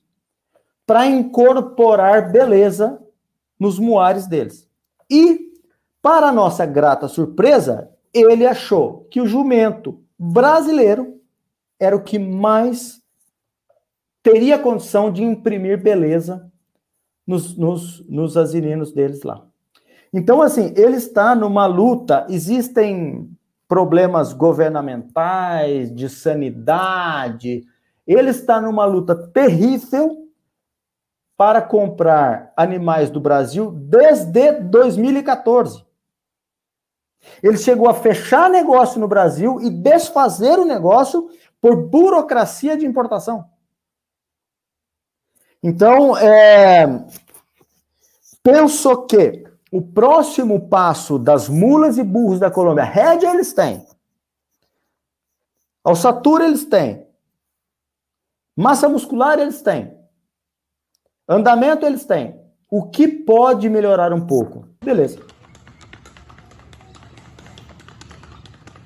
para incorporar beleza nos muares deles. E, para nossa grata surpresa, ele achou que o jumento brasileiro era o que mais teria condição de imprimir beleza nos, nos, nos asilinos deles lá. Então, assim, ele está numa luta, existem problemas governamentais, de sanidade, ele está numa luta terrível para comprar animais do Brasil desde 2014. Ele chegou a fechar negócio no Brasil e desfazer o negócio por burocracia de importação. Então, é, penso que o próximo passo das mulas e burros da Colômbia, rédea eles têm, alçatura eles têm, massa muscular eles têm, andamento eles têm. O que pode melhorar um pouco? Beleza.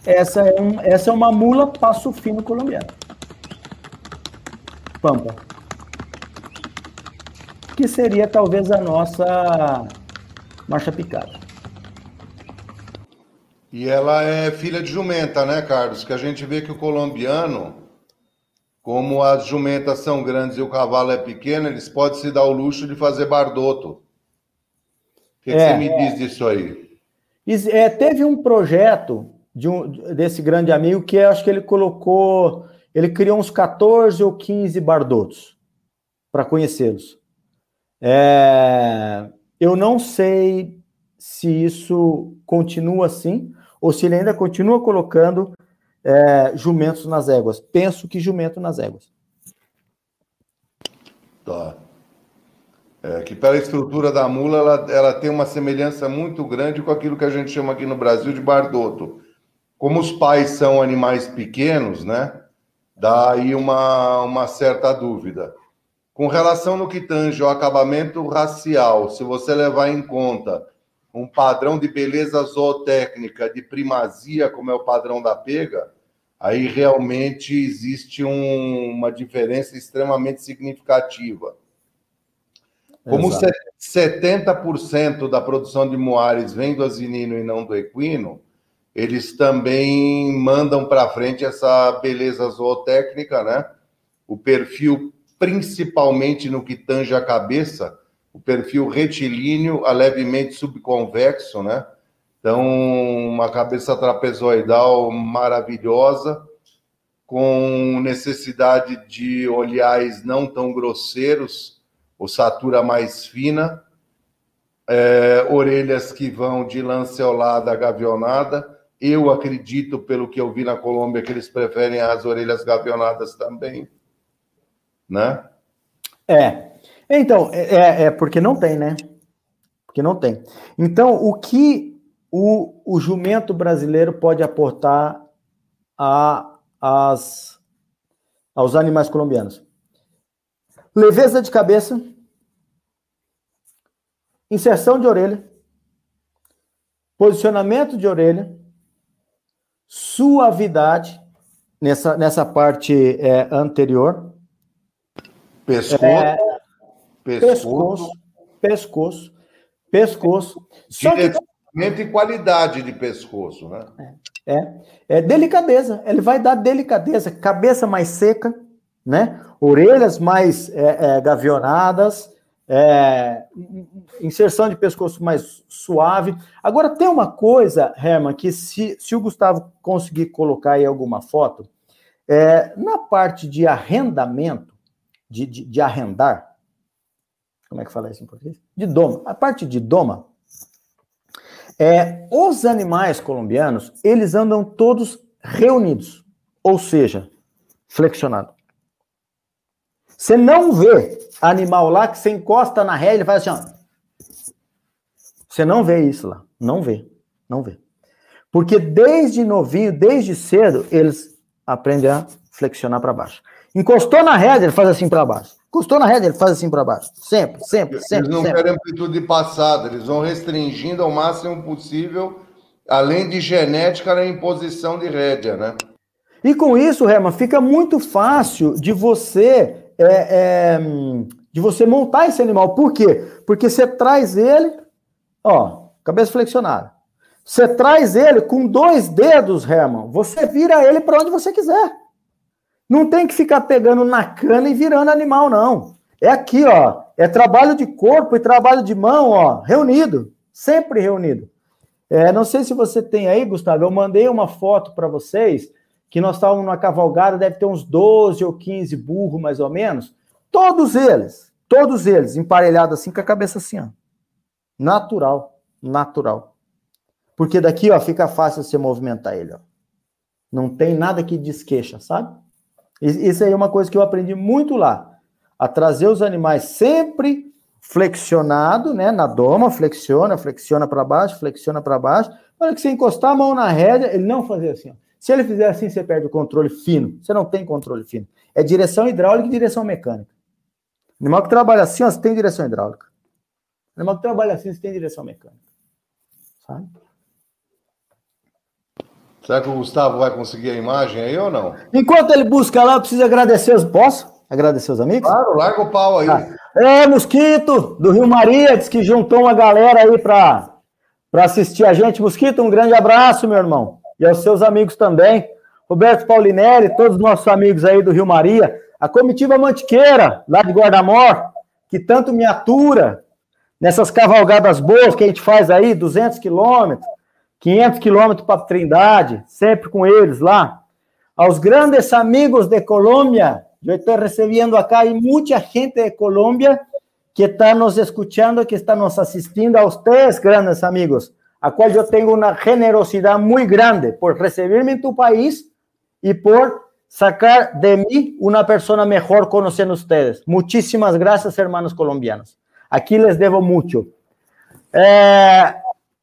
Essa é, um, essa é uma mula passo fino colombiano. Pampa que seria talvez a nossa marcha picada. E ela é filha de jumenta, né, Carlos? Que a gente vê que o colombiano, como as jumentas são grandes e o cavalo é pequeno, eles podem se dar o luxo de fazer bardoto. O que, é, que você me é. diz disso aí? É, teve um projeto de um, desse grande amigo que acho que ele colocou, ele criou uns 14 ou 15 bardotos para conhecê-los. É, eu não sei se isso continua assim ou se ele ainda continua colocando é, jumentos nas éguas. Penso que jumento nas éguas. Tá. É, que pela estrutura da mula, ela, ela tem uma semelhança muito grande com aquilo que a gente chama aqui no Brasil de bardoto. Como os pais são animais pequenos, né? Dá aí uma, uma certa dúvida. Com relação no que tange ao acabamento racial, se você levar em conta um padrão de beleza zootécnica de primazia, como é o padrão da pega, aí realmente existe um, uma diferença extremamente significativa. Como Exato. 70% da produção de moares vem do asinino e não do equino, eles também mandam para frente essa beleza zootécnica, né? O perfil principalmente no que tange a cabeça, o perfil retilíneo a levemente subconvexo, né? Então, uma cabeça trapezoidal maravilhosa, com necessidade de olhares não tão grosseiros, ossatura mais fina, é, orelhas que vão de lanceolada a gavionada. Eu acredito, pelo que eu vi na Colômbia, que eles preferem as orelhas gavionadas também né? É. Então, é, é, é porque não tem, né? Porque não tem. Então, o que o, o jumento brasileiro pode aportar a, as, aos animais colombianos. Leveza de cabeça, inserção de orelha, posicionamento de orelha, suavidade nessa, nessa parte é, anterior. Pescoço, é, pescoço. Pescoço. Pescoço. Direcionamento e qualidade de pescoço, né? É, é delicadeza. Ele vai dar delicadeza, cabeça mais seca, né? Orelhas mais é, é, gavionadas, é, inserção de pescoço mais suave. Agora, tem uma coisa, Herman, que se, se o Gustavo conseguir colocar aí alguma foto, é, na parte de arrendamento, de, de, de, arrendar, como é que fala isso em português? De doma. A parte de doma, é, os animais colombianos, eles andam todos reunidos, ou seja, flexionado. Você não vê animal lá que você encosta na ré e ele faz assim, ó. Você não vê isso lá. Não vê. Não vê. Porque desde novinho, desde cedo, eles aprendem a flexionar para baixo. Encostou na rédea, ele faz assim para baixo. Encostou na rédea, ele faz assim para baixo. Sempre, sempre, sempre. Eles não sempre. querem amplitude passada, eles vão restringindo ao máximo possível, além de genética, na imposição de rédea, né? E com isso, Herman, fica muito fácil de você é, é, de você montar esse animal. Por quê? Porque você traz ele, ó, cabeça flexionada. Você traz ele com dois dedos, Herman. Você vira ele para onde você quiser. Não tem que ficar pegando na cana e virando animal, não. É aqui, ó. É trabalho de corpo e trabalho de mão, ó, reunido. Sempre reunido. É, não sei se você tem aí, Gustavo. Eu mandei uma foto para vocês que nós estávamos numa cavalgada, deve ter uns 12 ou 15 burros, mais ou menos. Todos eles, todos eles, emparelhados assim, com a cabeça assim, ó. Natural, natural. Porque daqui, ó, fica fácil você movimentar ele, ó. Não tem nada que desqueixa, sabe? Isso aí é uma coisa que eu aprendi muito lá. A trazer os animais sempre flexionado, né, na doma, flexiona, flexiona para baixo, flexiona para baixo. Na hora que você encostar a mão na rédea, ele não fazer assim, ó. Se ele fizer assim, você perde o controle fino. Você não tem controle fino. É direção hidráulica e direção mecânica. Animal que trabalha assim, ó, você tem direção hidráulica. Animal que trabalha assim, você tem direção mecânica. Sabe? Será que o Gustavo vai conseguir a imagem aí ou não? Enquanto ele busca lá, eu preciso agradecer os. Posso? Agradecer os amigos? Claro, larga o pau aí. Ah. É, Mosquito, do Rio Maria, diz que juntou uma galera aí para assistir a gente. Mosquito, um grande abraço, meu irmão e aos seus amigos também. Roberto Paulinelli, todos os nossos amigos aí do Rio Maria, a comitiva Mantiqueira, lá de Guardamor, que tanto me atura nessas cavalgadas boas que a gente faz aí, 200 quilômetros, 500 quilômetros para Trindade, sempre com eles lá. Aos grandes amigos de Colômbia, eu estou recebendo acá e muita gente de Colômbia que está nos escutando, que está nos assistindo, a vocês, grandes amigos a cual yo tengo una generosidad muy grande por recibirme en tu país y por sacar de mí una persona mejor conociendo ustedes. Muchísimas gracias, hermanos colombianos. Aqui les devo muito. É,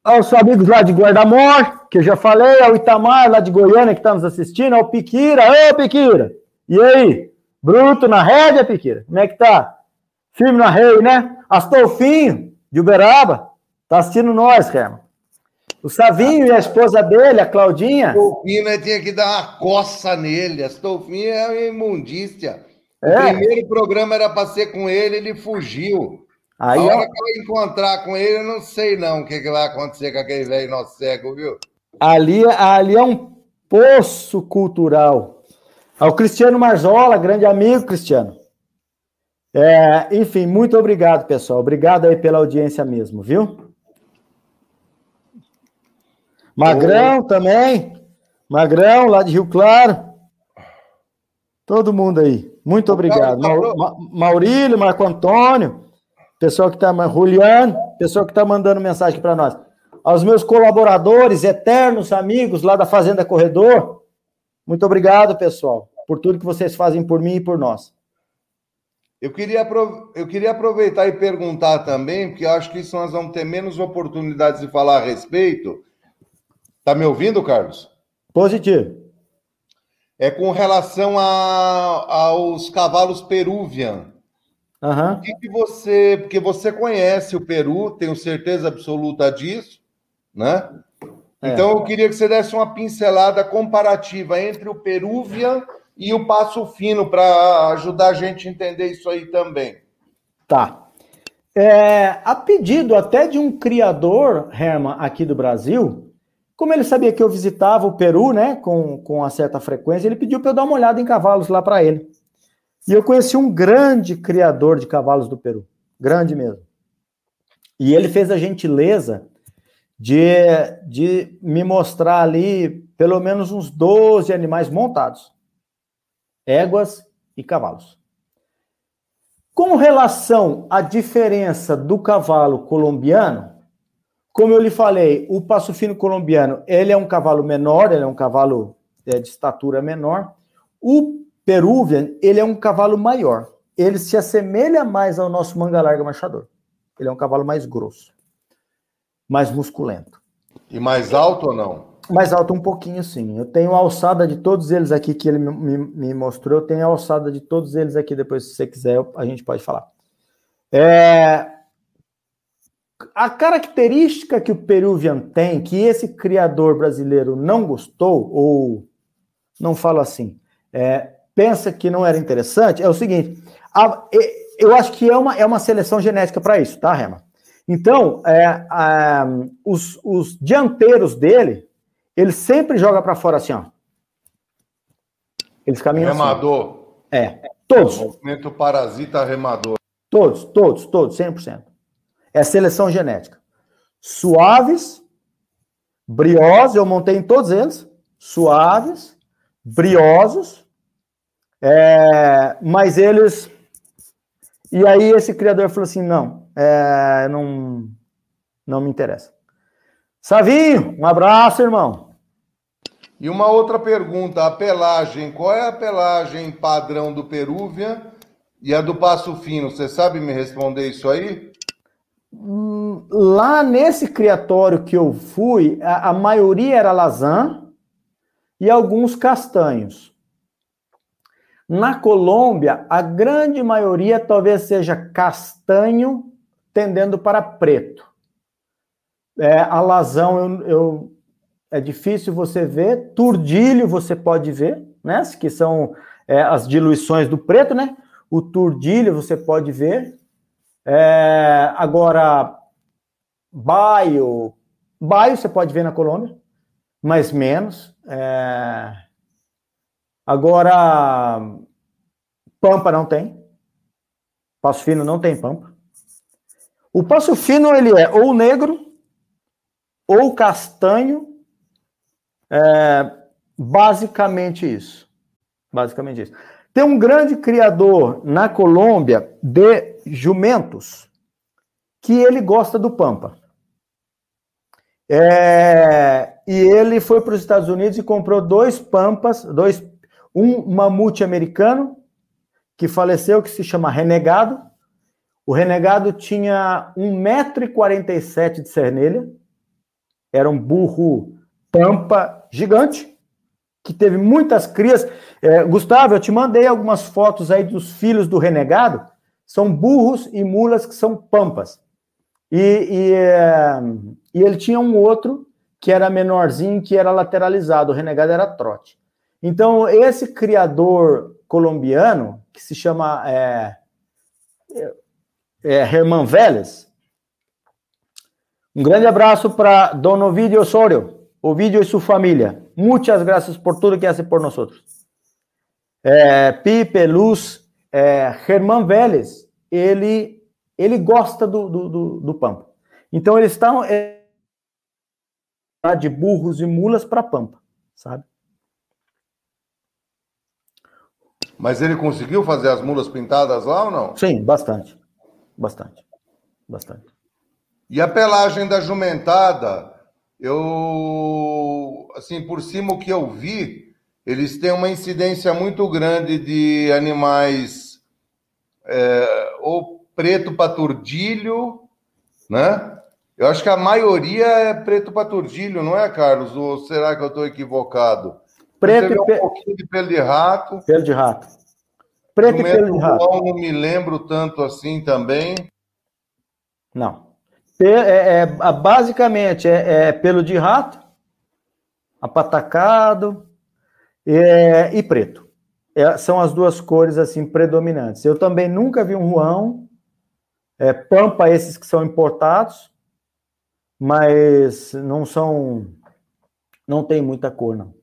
aos amigos lá de Guardamor, que eu já falei, ao Itamar, lá de Goiânia, que está nos assistindo, ao Piquira. Ô, Piquira! E aí? Bruto na rédea, Piquira? Como é que tá? Firme na rei, né? Astolfinho, de Uberaba, tá assistindo nós, Herman. O Savinho e a esposa dele, a Claudinha. Astolfinho né, tinha que dar uma coça nele. Astolfinho é uma imundícia. É. O primeiro programa era para ser com ele, ele fugiu. Aí, a hora ó... que eu encontrar com ele, eu não sei não o que, que vai acontecer com aquele velho nosso cego, viu? Ali, ali é um poço cultural. Ao Cristiano Marzola, grande amigo, Cristiano. É, enfim, muito obrigado, pessoal. Obrigado aí pela audiência mesmo, viu? Magrão também. Magrão, lá de Rio Claro. Todo mundo aí. Muito obrigado. Ma Maurílio, Marco Antônio, pessoal que está. Juliano, pessoal que está mandando mensagem para nós. Aos meus colaboradores, eternos amigos lá da Fazenda Corredor. Muito obrigado, pessoal, por tudo que vocês fazem por mim e por nós. Eu queria, eu queria aproveitar e perguntar também, porque acho que isso nós vamos ter menos oportunidades de falar a respeito Tá me ouvindo, Carlos? Positivo. é com relação a, aos cavalos Peruvian. Uhum. O que, que, você. Porque você conhece o Peru, tenho certeza absoluta disso, né? É. Então eu queria que você desse uma pincelada comparativa entre o Peruvian e o Passo Fino para ajudar a gente a entender isso aí também. Tá. É, a pedido até de um criador, Herman, aqui do Brasil, como ele sabia que eu visitava o Peru, né, com, com uma certa frequência, ele pediu para eu dar uma olhada em cavalos lá para ele. E eu conheci um grande criador de cavalos do Peru, grande mesmo. E ele fez a gentileza de, de me mostrar ali pelo menos uns 12 animais montados: éguas e cavalos. Com relação à diferença do cavalo colombiano, como eu lhe falei, o passo fino colombiano, ele é um cavalo menor, ele é um cavalo é, de estatura menor. O Peruvian, ele é um cavalo maior. Ele se assemelha mais ao nosso manga larga marchador. Ele é um cavalo mais grosso, mais musculento. E mais alto ou não? Mais alto um pouquinho, sim. Eu tenho a alçada de todos eles aqui que ele me, me mostrou. Eu tenho a alçada de todos eles aqui. Depois, se você quiser, a gente pode falar. É... A característica que o Peruvian tem, que esse criador brasileiro não gostou, ou não falo assim, é, pensa que não era interessante é o seguinte: a, eu acho que é uma, é uma seleção genética para isso, tá, Rema? Então, é, a, os, os dianteiros dele, ele sempre joga para fora assim, ó. Eles caminham remador. assim. É, todos. Movimento parasita remador. Todos, todos, todos, 100%. É seleção genética. Suaves, briosos, eu montei em todos eles. Suaves, briosos, é, mas eles. E aí esse criador falou assim: não, é, não, não me interessa. Savinho, um abraço, irmão. E uma outra pergunta: a pelagem, qual é a pelagem padrão do Perúvia e a do Passo Fino? Você sabe me responder isso aí? Hum, lá nesse criatório que eu fui, a, a maioria era lazã e alguns castanhos. Na Colômbia, a grande maioria talvez seja castanho, tendendo para preto. É, alazão eu, eu, é difícil você ver, turdilho você pode ver, né? Que são é, as diluições do preto, né? O turdilho você pode ver. É, agora, baio, baio você pode ver na Colômbia, mas menos. É, Agora, Pampa não tem. Passo Fino não tem Pampa. O Passo Fino ele é ou negro ou castanho. É, basicamente isso. Basicamente isso. Tem um grande criador na Colômbia de jumentos que ele gosta do Pampa. É, e ele foi para os Estados Unidos e comprou dois Pampas, dois um mamute americano que faleceu, que se chama Renegado. O Renegado tinha 1,47m de cernelha, era um burro pampa gigante, que teve muitas crias. É, Gustavo, eu te mandei algumas fotos aí dos filhos do Renegado, são burros e mulas que são pampas. E, e, é, e ele tinha um outro que era menorzinho, que era lateralizado, o Renegado era trote. Então, esse criador colombiano, que se chama é, é, Herman Vélez, um grande abraço para Don Ovidio Osorio, Ovidio e sua família. Muitas graças por tudo que hace por nós. É, Pipe, Luz, é, Herman Vélez, ele, ele gosta do, do, do, do Pampa. Então, eles estão é, de burros e mulas para Pampa, sabe? Mas ele conseguiu fazer as mulas pintadas lá ou não? Sim, bastante. Bastante. Bastante. E a pelagem da jumentada, eu, assim, por cima o que eu vi, eles têm uma incidência muito grande de animais é, ou preto paturdilho, né? Eu acho que a maioria é preto paturdilho, não é, Carlos? Ou será que eu estou equivocado? Preto e pe... um pouquinho de pelo de rato. Pelo de rato. Preto e pelo de rato. Não me lembro tanto assim também. Não. É, é, basicamente é, é, pelo de rato, apatacado é, e preto. É, são as duas cores assim predominantes. Eu também nunca vi um ruão, é, pampa esses que são importados, mas não são, não tem muita cor não.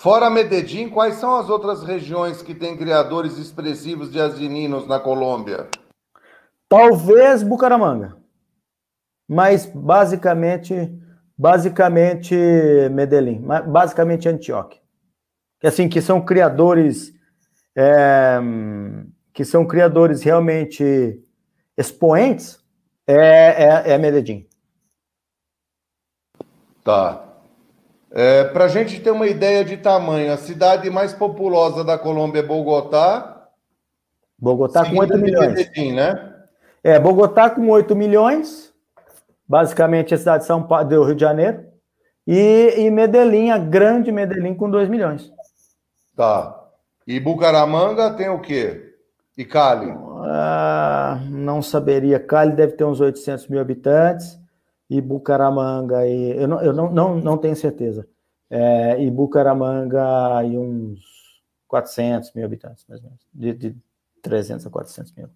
Fora Medellín, quais são as outras regiões que têm criadores expressivos de asininos na Colômbia? Talvez Bucaramanga. Mas basicamente, basicamente Medellín, basicamente Antioquia. Assim, que são criadores é, que são criadores realmente expoentes, é, é, é Medellín. Tá. É, Para a gente ter uma ideia de tamanho, a cidade mais populosa da Colômbia é Bogotá. Bogotá com 8 milhões. Medellín, né? É, Bogotá com 8 milhões, basicamente a cidade de São Paulo, do Rio de Janeiro. E, e Medellín, a grande Medellín, com 2 milhões. Tá. E Bucaramanga tem o quê? E Cali? Ah, não saberia. Cali deve ter uns 800 mil habitantes e Bucaramanga, e, eu, não, eu não, não, não tenho certeza, é, e Bucaramanga e uns 400 mil habitantes, mais ou menos, de, de 300 a 400 mil.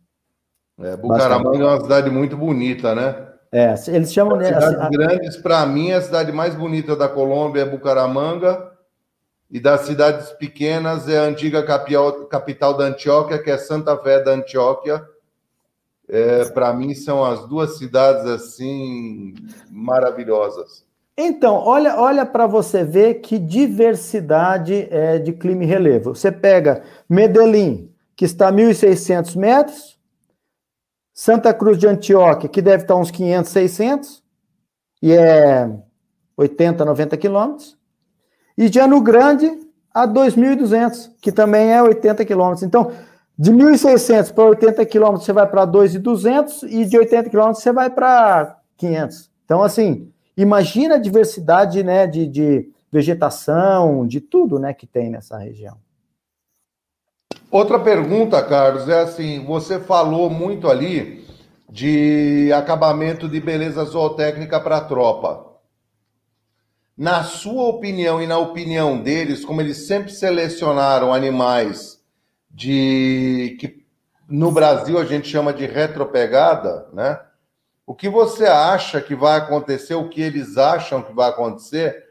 É, Bucaramanga é uma cidade muito bonita, né? É, eles chamam... Cidades grandes, para mim, a cidade mais bonita da Colômbia é Bucaramanga, e das cidades pequenas é a antiga capital, capital da Antioquia, que é Santa Fé da Antioquia, é, para mim são as duas cidades assim maravilhosas. Então, olha, olha para você ver que diversidade é de clima e relevo. Você pega Medellín, que está a 1.600 metros, Santa Cruz de Antioquia, que deve estar uns 500, 600, e é 80, 90 quilômetros, e Jano Grande a 2.200, que também é 80 quilômetros. Então, de 1.600 para 80 quilômetros você vai para 2.200 e de 80 quilômetros você vai para 500. Então, assim, imagina a diversidade né, de, de vegetação, de tudo né, que tem nessa região. Outra pergunta, Carlos, é assim: você falou muito ali de acabamento de beleza zootécnica para a tropa. Na sua opinião e na opinião deles, como eles sempre selecionaram animais de que no Brasil a gente chama de retropegada, né? O que você acha que vai acontecer, o que eles acham que vai acontecer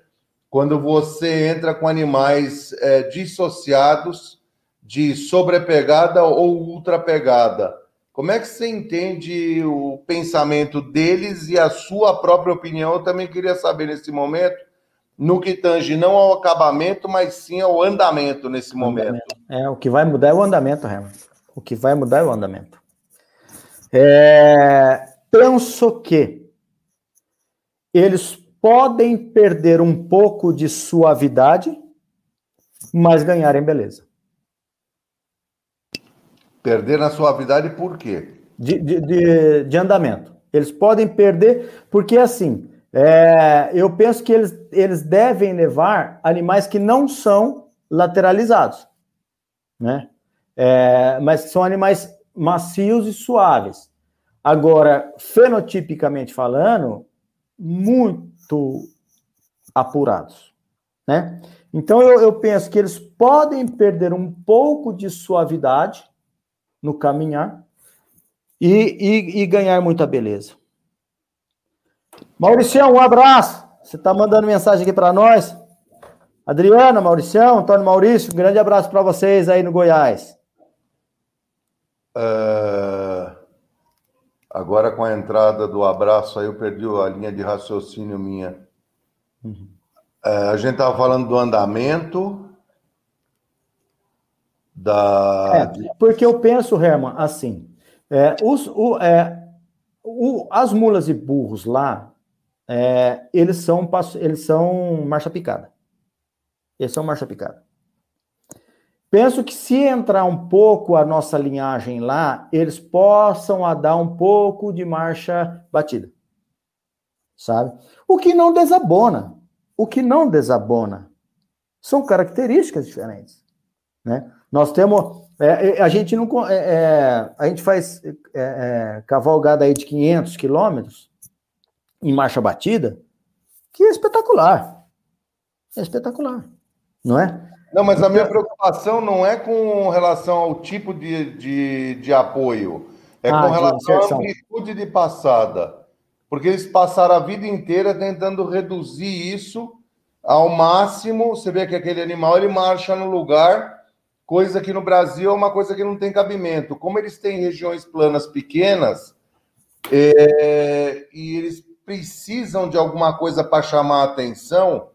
quando você entra com animais é, dissociados de sobrepegada ou ultrapegada? Como é que você entende o pensamento deles e a sua própria opinião? Eu também queria saber nesse momento no que tange não ao acabamento, mas sim ao andamento nesse momento. É, o que vai mudar é o andamento, Herman. O que vai mudar é o andamento. É, penso que eles podem perder um pouco de suavidade, mas ganharem beleza. Perder na suavidade por quê? De, de, de, de andamento. Eles podem perder, porque assim, é, eu penso que eles, eles devem levar animais que não são lateralizados, né? É, mas são animais macios e suaves. Agora, fenotipicamente falando, muito apurados, né? Então eu, eu penso que eles podem perder um pouco de suavidade no caminhar e, e, e ganhar muita beleza. Mauricião, um abraço. Você está mandando mensagem aqui para nós. Adriana, Mauricião, Antônio Maurício, um grande abraço para vocês aí no Goiás. Uh, agora com a entrada do abraço aí, eu perdi a linha de raciocínio minha. Uhum. Uh, a gente estava falando do andamento. Da... É, porque eu penso, Herman, assim, é, os, o, é, o, as mulas e burros lá, é, eles são eles são marcha picada. Eles são marcha picada. Penso que se entrar um pouco a nossa linhagem lá, eles possam a dar um pouco de marcha batida. Sabe? O que não desabona. O que não desabona. São características diferentes. Né? Nós temos. É, é a gente não. É, é, a gente faz é, cavalgada aí de 500 quilômetros em marcha batida, que é espetacular. É espetacular. Não é? Não, mas a minha preocupação não é com relação ao tipo de, de, de apoio, é ah, com relação à amplitude de passada. Porque eles passaram a vida inteira tentando reduzir isso ao máximo. Você vê que aquele animal ele marcha no lugar, coisa que no Brasil é uma coisa que não tem cabimento. Como eles têm regiões planas pequenas é, e eles precisam de alguma coisa para chamar a atenção,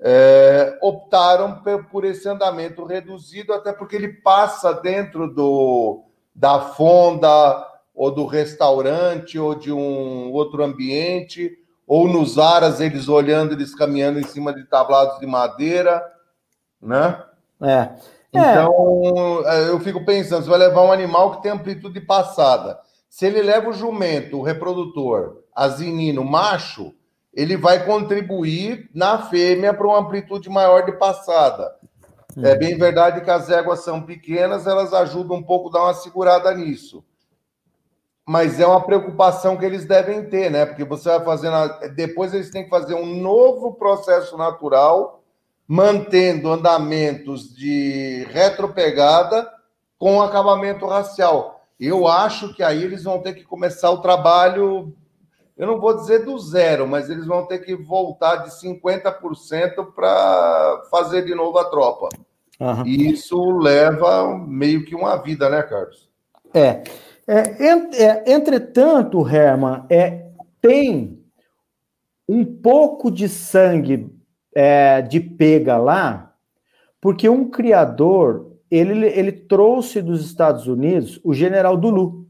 é, optaram por esse andamento reduzido, até porque ele passa dentro do, da fonda ou do restaurante ou de um outro ambiente, ou nos aras eles olhando, eles caminhando em cima de tablados de madeira, né? É. Então, é. eu fico pensando, você vai levar um animal que tem amplitude passada. Se ele leva o jumento, o reprodutor, asinino, macho, ele vai contribuir na fêmea para uma amplitude maior de passada. É uhum. bem verdade que as éguas são pequenas, elas ajudam um pouco a dar uma segurada nisso mas é uma preocupação que eles devem ter, né? Porque você vai fazendo. Depois eles têm que fazer um novo processo natural, mantendo andamentos de retropegada com acabamento racial. Eu acho que aí eles vão ter que começar o trabalho, eu não vou dizer do zero, mas eles vão ter que voltar de 50% para fazer de novo a tropa. Uhum. E isso leva meio que uma vida, né, Carlos? É. É, é, entretanto, Herman, é, tem um pouco de sangue é, de pega lá, porque um criador ele, ele trouxe dos Estados Unidos o general Dulu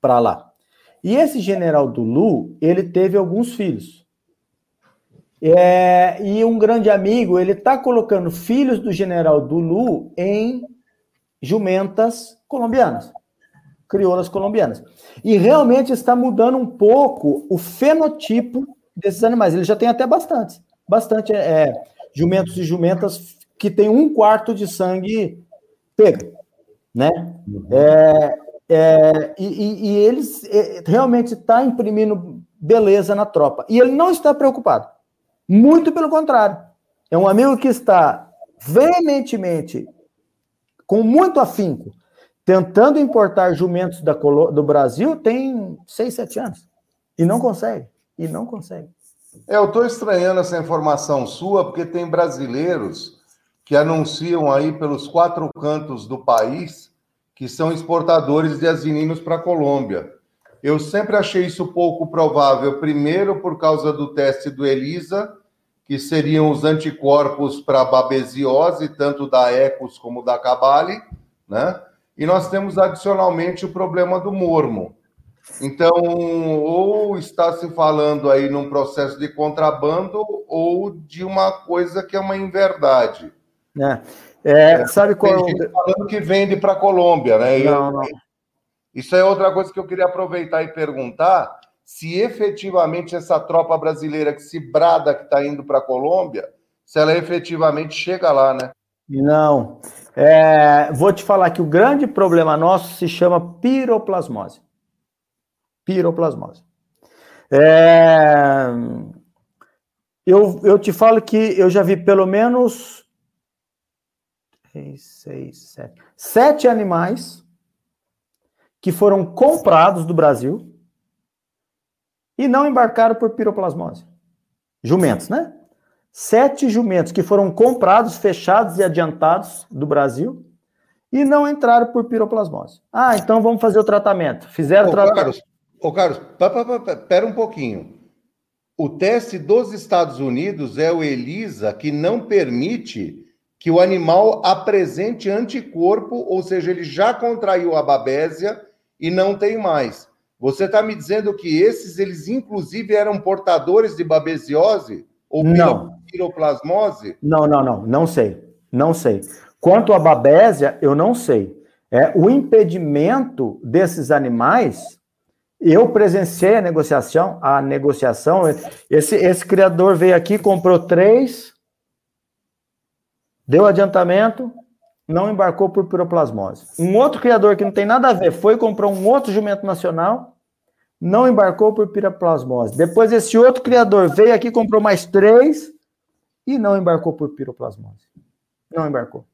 para lá. E esse general Dulu, ele teve alguns filhos. É, e um grande amigo, ele está colocando filhos do general Dulu em jumentas colombianas crioulas colombianas. E realmente está mudando um pouco o fenotipo desses animais. Ele já tem até bastante, bastante é, jumentos e jumentas que tem um quarto de sangue pego, né? É, é, e, e, eles é, realmente está imprimindo beleza na tropa. E ele não está preocupado. Muito pelo contrário. É um amigo que está veementemente, com muito afinco, tentando importar jumentos da, do Brasil tem seis, sete anos. E não consegue. E não consegue. É, eu estou estranhando essa informação sua, porque tem brasileiros que anunciam aí pelos quatro cantos do país que são exportadores de asininos para a Colômbia. Eu sempre achei isso pouco provável, primeiro por causa do teste do ELISA, que seriam os anticorpos para babesiose, tanto da ECOS como da Cabale, né? E nós temos adicionalmente o problema do mormo. Então, ou está se falando aí num processo de contrabando ou de uma coisa que é uma inverdade. É. É, é sabe qual Tem gente falando que vende para a Colômbia, né? Não, não. Isso é outra coisa que eu queria aproveitar e perguntar: se efetivamente essa tropa brasileira que se brada que está indo para a Colômbia, se ela efetivamente chega lá, né? Não. É, vou te falar que o grande problema nosso se chama piroplasmose. Piroplasmose. É, eu, eu te falo que eu já vi pelo menos seis, sete, sete animais que foram comprados do Brasil e não embarcaram por piroplasmose. Jumentos, né? sete jumentos que foram comprados, fechados e adiantados do Brasil e não entraram por piroplasmose. Ah, então vamos fazer o tratamento. Fizeram o tratamento. Ô, Carlos, pera um pouquinho. O teste dos Estados Unidos é o ELISA, que não permite que o animal apresente anticorpo, ou seja, ele já contraiu a babésia e não tem mais. Você está me dizendo que esses, eles inclusive eram portadores de babesiose? Ou não piroplasmose? Não, não, não, não sei. Não sei. Quanto à babésia, eu não sei. É, o impedimento desses animais, eu presenciei a negociação, a negociação. Esse, esse criador veio aqui, comprou três, deu adiantamento, não embarcou por piroplasmose. Um outro criador que não tem nada a ver foi comprar um outro jumento nacional, não embarcou por piroplasmose. Depois esse outro criador veio aqui, comprou mais três e não embarcou por piroplasmose. Não embarcou.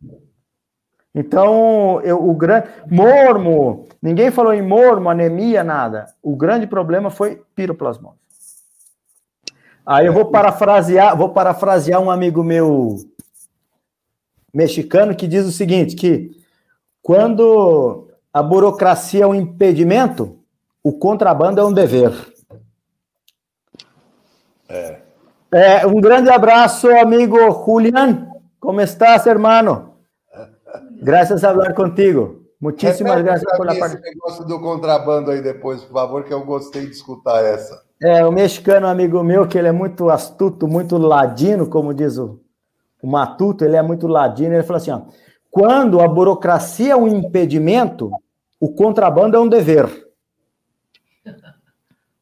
Então, eu, o grande. Mormo, ninguém falou em mormo, anemia, nada. O grande problema foi piroplasmose. Aí eu vou parafrasear, vou parafrasear um amigo meu mexicano que diz o seguinte: que quando a burocracia é um impedimento, o contrabando é um dever. É. é um grande abraço, amigo Julián. Como estás, hermano? Graças a falar contigo. Muitíssimas graças por la parte. negócio do contrabando aí depois, por favor, que eu gostei de escutar essa. É, o mexicano amigo meu, que ele é muito astuto, muito ladino, como diz o, o Matuto, ele é muito ladino, ele falou assim, ó, quando a burocracia é um impedimento, o contrabando é um dever.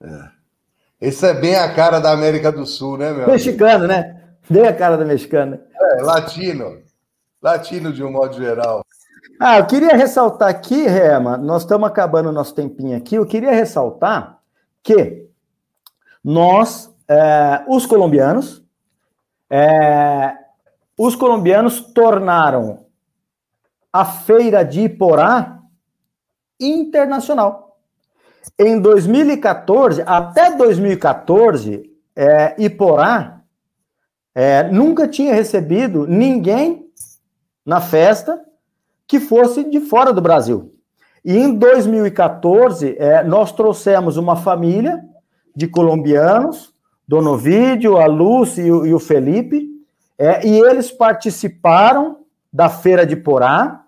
É. Isso é bem a cara da América do Sul, né, meu? Mexicano, amigo? né? Bem a cara da mexicana. É, latino. Latino de um modo geral. Ah, eu queria ressaltar aqui, Rema, nós estamos acabando o nosso tempinho aqui, eu queria ressaltar que nós, é, os colombianos, é, os colombianos tornaram a feira de Iporá internacional. Em 2014, até 2014, é, Iporá é, nunca tinha recebido ninguém na festa que fosse de fora do Brasil. E em 2014, é, nós trouxemos uma família de colombianos, Dono Vídeo, a Lúcia e o, e o Felipe, é, e eles participaram da Feira de Porá,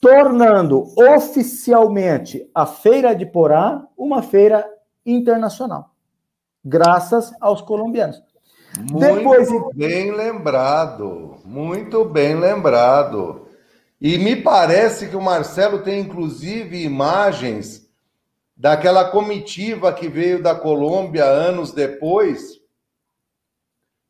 tornando oficialmente a Feira de Porá uma feira internacional, graças aos colombianos. Muito Depois... bem lembrado, muito bem lembrado. E me parece que o Marcelo tem inclusive imagens daquela comitiva que veio da Colômbia anos depois,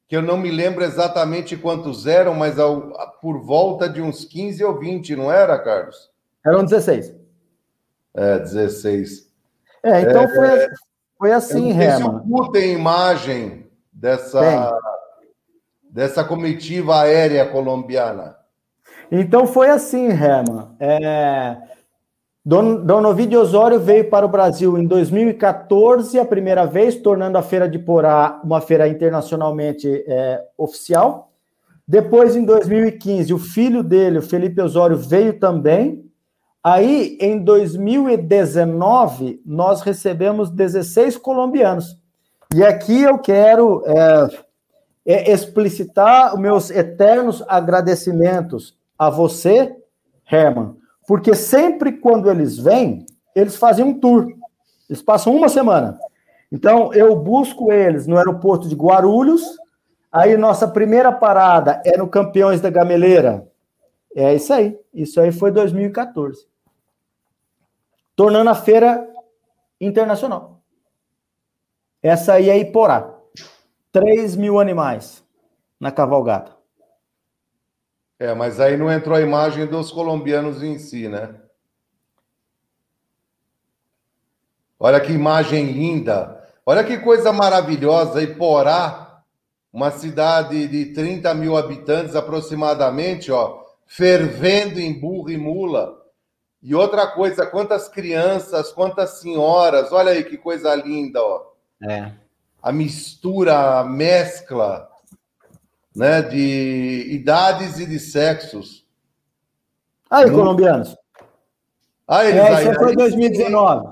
que eu não me lembro exatamente quantos eram, mas ao, por volta de uns 15 ou 20, não era, Carlos? Eram 16. É, 16. É, então é, foi, foi assim, Rema. Se tem imagem dessa, dessa comitiva aérea colombiana? Então foi assim, Herman. É, Don, Dom Ovidio Osório veio para o Brasil em 2014, a primeira vez, tornando a Feira de Porá uma feira internacionalmente é, oficial. Depois, em 2015, o filho dele, o Felipe Osório, veio também. Aí, em 2019, nós recebemos 16 colombianos. E aqui eu quero é, é explicitar os meus eternos agradecimentos a você, Herman, porque sempre quando eles vêm, eles fazem um tour. Eles passam uma semana. Então, eu busco eles no aeroporto de Guarulhos. Aí, nossa primeira parada é no Campeões da Gameleira. É isso aí. Isso aí foi 2014. Tornando a feira internacional. Essa aí é Iporá. 3 mil animais na cavalgada. É, mas aí não entrou a imagem dos colombianos em si, né? Olha que imagem linda. Olha que coisa maravilhosa. Iporá, uma cidade de 30 mil habitantes aproximadamente, ó, fervendo em burro e mula. E outra coisa, quantas crianças, quantas senhoras. Olha aí que coisa linda, ó. É. A mistura, a mescla né, de idades e de sexos. Aí, Muito... colombianos. Ah, eles é, aí, isso foi 2019.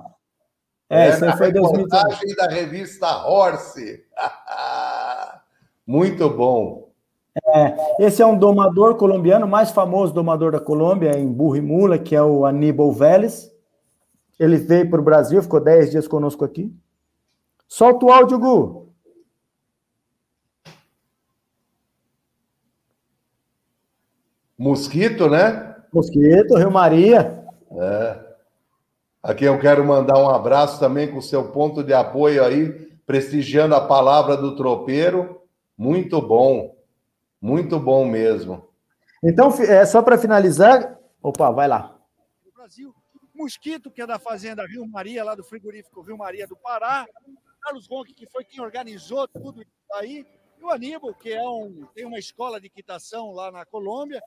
É, é isso foi 2019. da revista Horse. Muito bom. É, esse é um domador colombiano, mais famoso domador da Colômbia, em burro e mula, que é o Aníbal Vélez. Ele veio para o Brasil, ficou 10 dias conosco aqui. Solta o áudio, Gu. Mosquito, né? Mosquito, Rio Maria. É. Aqui eu quero mandar um abraço também com o seu ponto de apoio aí, prestigiando a palavra do tropeiro. Muito bom. Muito bom mesmo. Então, é, só para finalizar. Opa, vai lá. Brasil, Mosquito, que é da Fazenda Rio Maria, lá do frigorífico Rio Maria do Pará. Carlos Ronque, que foi quem organizou tudo isso aí. E o Aníbal, que é um, tem uma escola de equitação lá na Colômbia.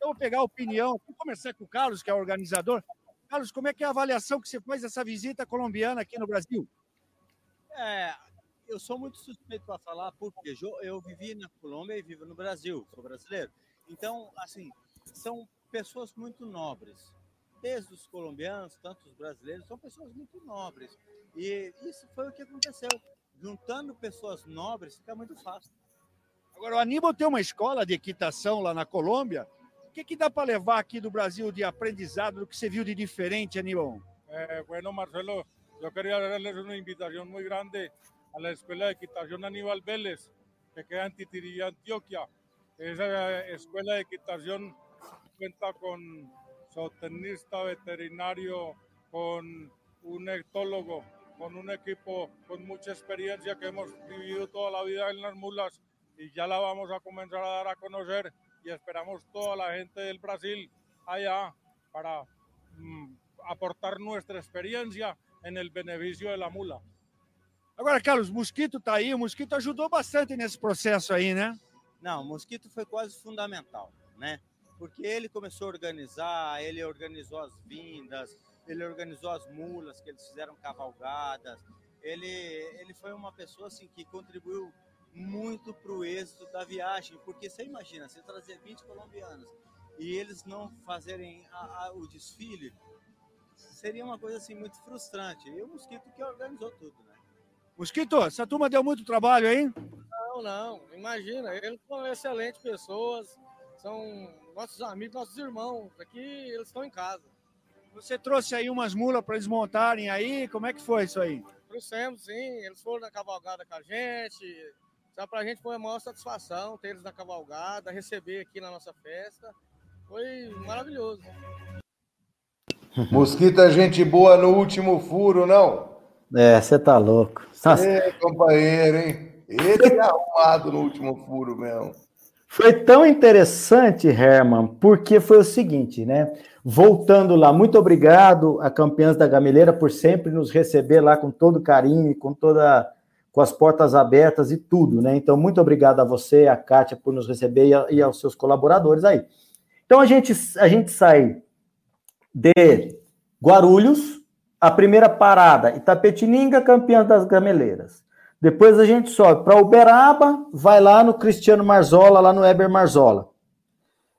Eu vou pegar a opinião, vou começar com o Carlos, que é o organizador. Carlos, como é que é a avaliação que você faz dessa visita colombiana aqui no Brasil? É, eu sou muito suspeito para falar, porque eu vivi na Colômbia e vivo no Brasil, sou brasileiro. Então, assim, são pessoas muito nobres. Desde os colombianos, tanto os brasileiros, são pessoas muito nobres. E isso foi o que aconteceu. Juntando pessoas nobres, fica muito fácil. Agora, o Aníbal tem uma escola de equitação lá na Colômbia que, que dá para levar aqui do Brasil de aprendizado, do que você viu de diferente, Aníbal? Eh, bueno, Marcelo, yo quería darles una invitación muy grande a la Escuela de Equitación Aníbal Vélez, que queda en Titirí, Antioquia. Esa escuela de equitación cuenta con zootecnista, veterinario, con un etólogo, con un equipo con mucha experiencia que hemos vivido toda la vida en las mulas y ya la vamos a comenzar a dar a conocer y esperamos toda la gente del Brasil allá para mm, aportar nuestra experiencia en el beneficio de la mula. Agora, Carlos, Mosquito está aí, o Mosquito ajudou bastante nesse processo aí, né? Não, o Mosquito foi quase fundamental, né? Porque ele começou a organizar, ele organizou as vindas, ele organizou as mulas que eles fizeram cavalgadas. Ele, ele foi uma pessoa assim que contribuiu muito para o êxito da viagem, porque você imagina, você trazer 20 colombianos e eles não fazerem a, a, o desfile, seria uma coisa assim muito frustrante. E o Mosquito que organizou tudo, né? Mosquito, essa turma deu muito trabalho, hein? Não, não, imagina, eles são excelentes pessoas, são nossos amigos, nossos irmãos, aqui eles estão em casa. Você trouxe aí umas mulas para eles montarem aí, como é que foi isso aí? Trouxemos, sim, eles foram na cavalgada com a gente, então, para a gente foi a maior satisfação ter eles na cavalgada, receber aqui na nossa festa. Foi maravilhoso. Mosquito é gente boa no último furo, não? É, você tá louco. É, companheiro, hein? Ele é arrumado no último furo mesmo. Foi tão interessante, Herman, porque foi o seguinte, né? Voltando lá, muito obrigado a Campeãs da Gameleira por sempre nos receber lá com todo carinho e com toda com as portas abertas e tudo, né? Então, muito obrigado a você, a Kátia, por nos receber e, a, e aos seus colaboradores aí. Então, a gente, a gente sai de Guarulhos, a primeira parada, Itapetininga, campeã das gameleiras. Depois a gente sobe para Uberaba, vai lá no Cristiano Marzola, lá no Eber Marzola.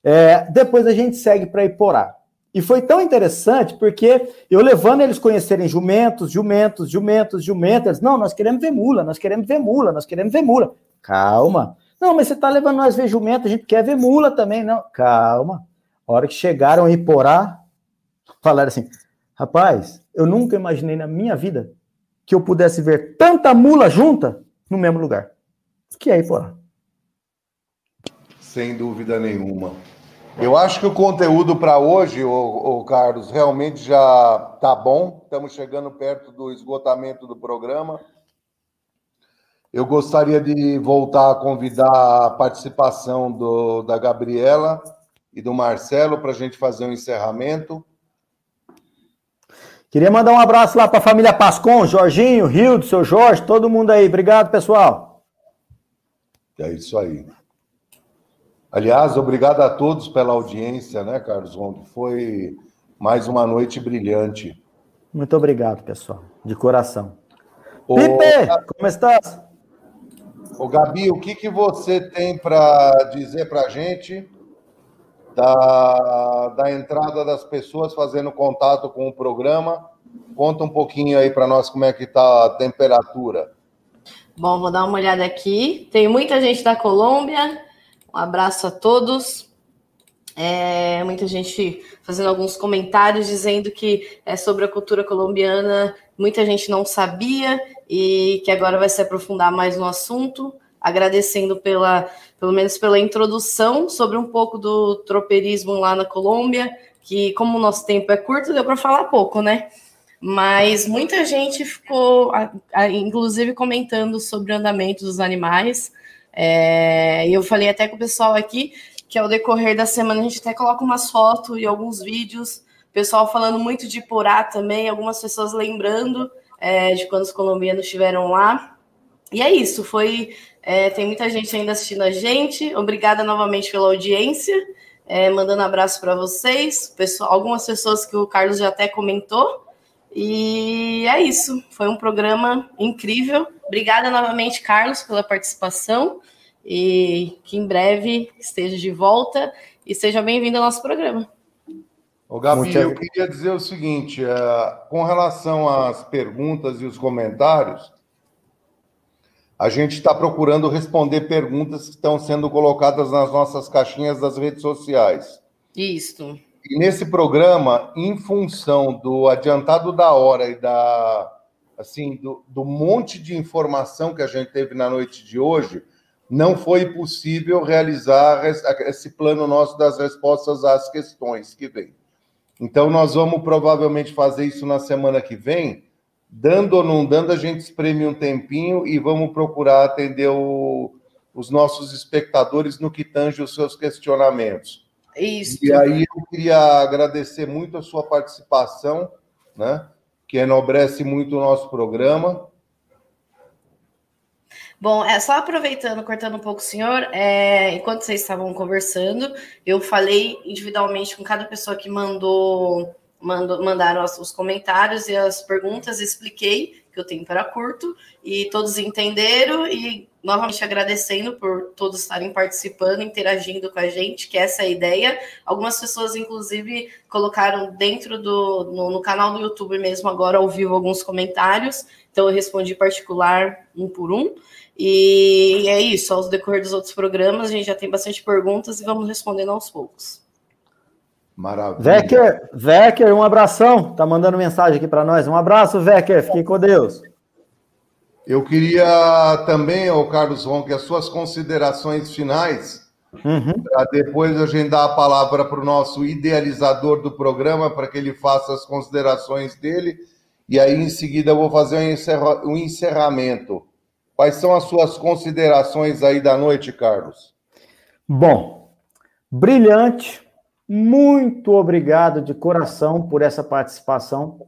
É, depois a gente segue para Iporá. E foi tão interessante porque eu levando eles conhecerem jumentos, jumentos, jumentos, jumentos, eles, não, nós queremos ver mula, nós queremos ver mula, nós queremos ver mula. Calma. Não, mas você está levando nós ver jumento, a gente quer ver mula também, não. Calma. A hora que chegaram a Iporá, falaram assim, rapaz, eu nunca imaginei na minha vida que eu pudesse ver tanta mula junta no mesmo lugar. Que é Iporá. Sem dúvida nenhuma. Eu acho que o conteúdo para hoje, o, Carlos, realmente já está bom. Estamos chegando perto do esgotamento do programa. Eu gostaria de voltar a convidar a participação do, da Gabriela e do Marcelo para a gente fazer um encerramento. Queria mandar um abraço lá para a família Pascon, Jorginho, Rio, do seu Jorge, todo mundo aí. Obrigado, pessoal. É isso aí. Aliás, obrigado a todos pela audiência, né, Carlos Ronco? Foi mais uma noite brilhante. Muito obrigado, pessoal, de coração. Ô, Pipe, como estás? Ô, Gabi, o que, que você tem para dizer para a gente da, da entrada das pessoas fazendo contato com o programa? Conta um pouquinho aí para nós como é que está a temperatura. Bom, vou dar uma olhada aqui. Tem muita gente da Colômbia, um abraço a todos. É, muita gente fazendo alguns comentários dizendo que é sobre a cultura colombiana, muita gente não sabia e que agora vai se aprofundar mais no assunto. Agradecendo pela, pelo menos pela introdução sobre um pouco do tropeirismo lá na Colômbia, que como o nosso tempo é curto, deu para falar pouco, né? Mas muita gente ficou, inclusive, comentando sobre o andamento dos animais. É, eu falei até com o pessoal aqui que ao decorrer da semana a gente até coloca umas fotos e alguns vídeos, pessoal falando muito de Porá também, algumas pessoas lembrando é, de quando os colombianos estiveram lá. E é isso, foi. É, tem muita gente ainda assistindo a gente. Obrigada novamente pela audiência. É, mandando abraço para vocês, pessoal, algumas pessoas que o Carlos já até comentou. E é isso. Foi um programa incrível. Obrigada novamente, Carlos, pela participação. E que em breve esteja de volta e seja bem-vindo ao nosso programa. Ô, Gabi, eu queria dizer o seguinte: uh, com relação às perguntas e os comentários, a gente está procurando responder perguntas que estão sendo colocadas nas nossas caixinhas das redes sociais. Isso. E nesse programa, em função do adiantado da hora e da assim do, do monte de informação que a gente teve na noite de hoje, não foi possível realizar esse plano nosso das respostas às questões que vem. Então, nós vamos provavelmente fazer isso na semana que vem. Dando ou não dando, a gente espreme um tempinho e vamos procurar atender o, os nossos espectadores no que tange os seus questionamentos. Isso. E aí eu queria agradecer muito a sua participação, né? Que enobrece muito o nosso programa. Bom, é só aproveitando, cortando um pouco o senhor, é, enquanto vocês estavam conversando, eu falei individualmente com cada pessoa que mandou, mandou mandaram os, os comentários e as perguntas, expliquei que o tempo era curto e todos entenderam e novamente agradecendo por todos estarem participando, interagindo com a gente, que essa é a ideia. Algumas pessoas, inclusive, colocaram dentro do no, no canal do YouTube mesmo agora ao vivo alguns comentários, então eu respondi particular um por um. E é isso, ao decorrer dos outros programas, a gente já tem bastante perguntas e vamos respondendo aos poucos. Maravilha. Vecker, Vecker, um abração. Tá mandando mensagem aqui para nós. Um abraço, Vecker. Fique com Deus. Eu queria também, o Carlos Ronque, as suas considerações finais, uhum. para depois a gente dar a palavra para o nosso idealizador do programa, para que ele faça as considerações dele, e aí em seguida eu vou fazer um encerramento. Quais são as suas considerações aí da noite, Carlos? Bom, brilhante. Muito obrigado de coração por essa participação,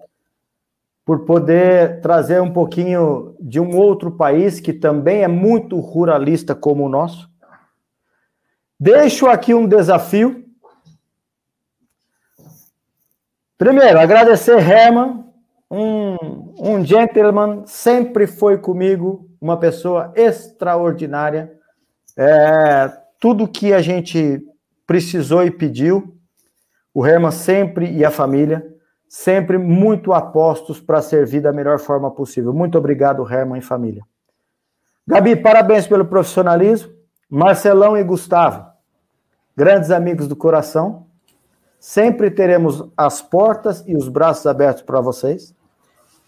por poder trazer um pouquinho de um outro país que também é muito ruralista como o nosso. Deixo aqui um desafio. Primeiro, agradecer Herman, um, um gentleman, sempre foi comigo, uma pessoa extraordinária. É, tudo que a gente precisou e pediu, o Herman sempre e a família, sempre muito apostos para servir da melhor forma possível. Muito obrigado, Herman e família. Gabi, parabéns pelo profissionalismo. Marcelão e Gustavo, grandes amigos do coração. Sempre teremos as portas e os braços abertos para vocês.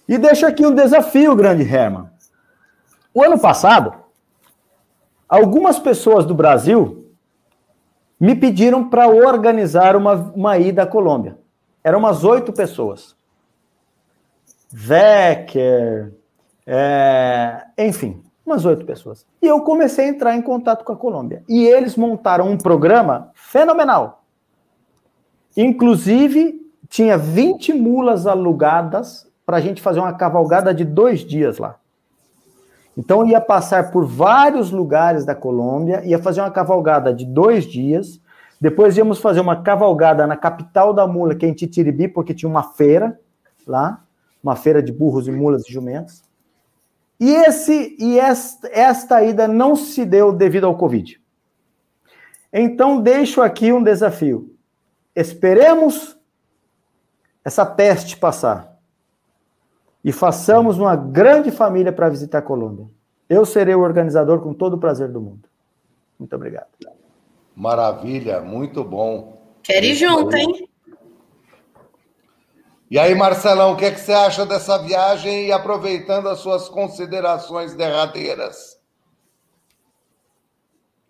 E deixo aqui um desafio, grande Herman. O ano passado, algumas pessoas do Brasil me pediram para organizar uma, uma ida à Colômbia. Eram umas oito pessoas. Wecker, é, enfim, umas oito pessoas. E eu comecei a entrar em contato com a Colômbia. E eles montaram um programa fenomenal. Inclusive, tinha 20 mulas alugadas para a gente fazer uma cavalgada de dois dias lá. Então ia passar por vários lugares da Colômbia, ia fazer uma cavalgada de dois dias. Depois íamos fazer uma cavalgada na capital da mula, que é em Titiribi, porque tinha uma feira lá, uma feira de burros e mulas e jumentos. E esse e esta, esta ida não se deu devido ao Covid. Então deixo aqui um desafio. Esperemos essa peste passar e façamos uma grande família para visitar a Colômbia. Eu serei o organizador com todo o prazer do mundo. Muito obrigado. Maravilha, muito bom. Quero ir junto, hein? E aí, Marcelão, o que, é que você acha dessa viagem e aproveitando as suas considerações derradeiras?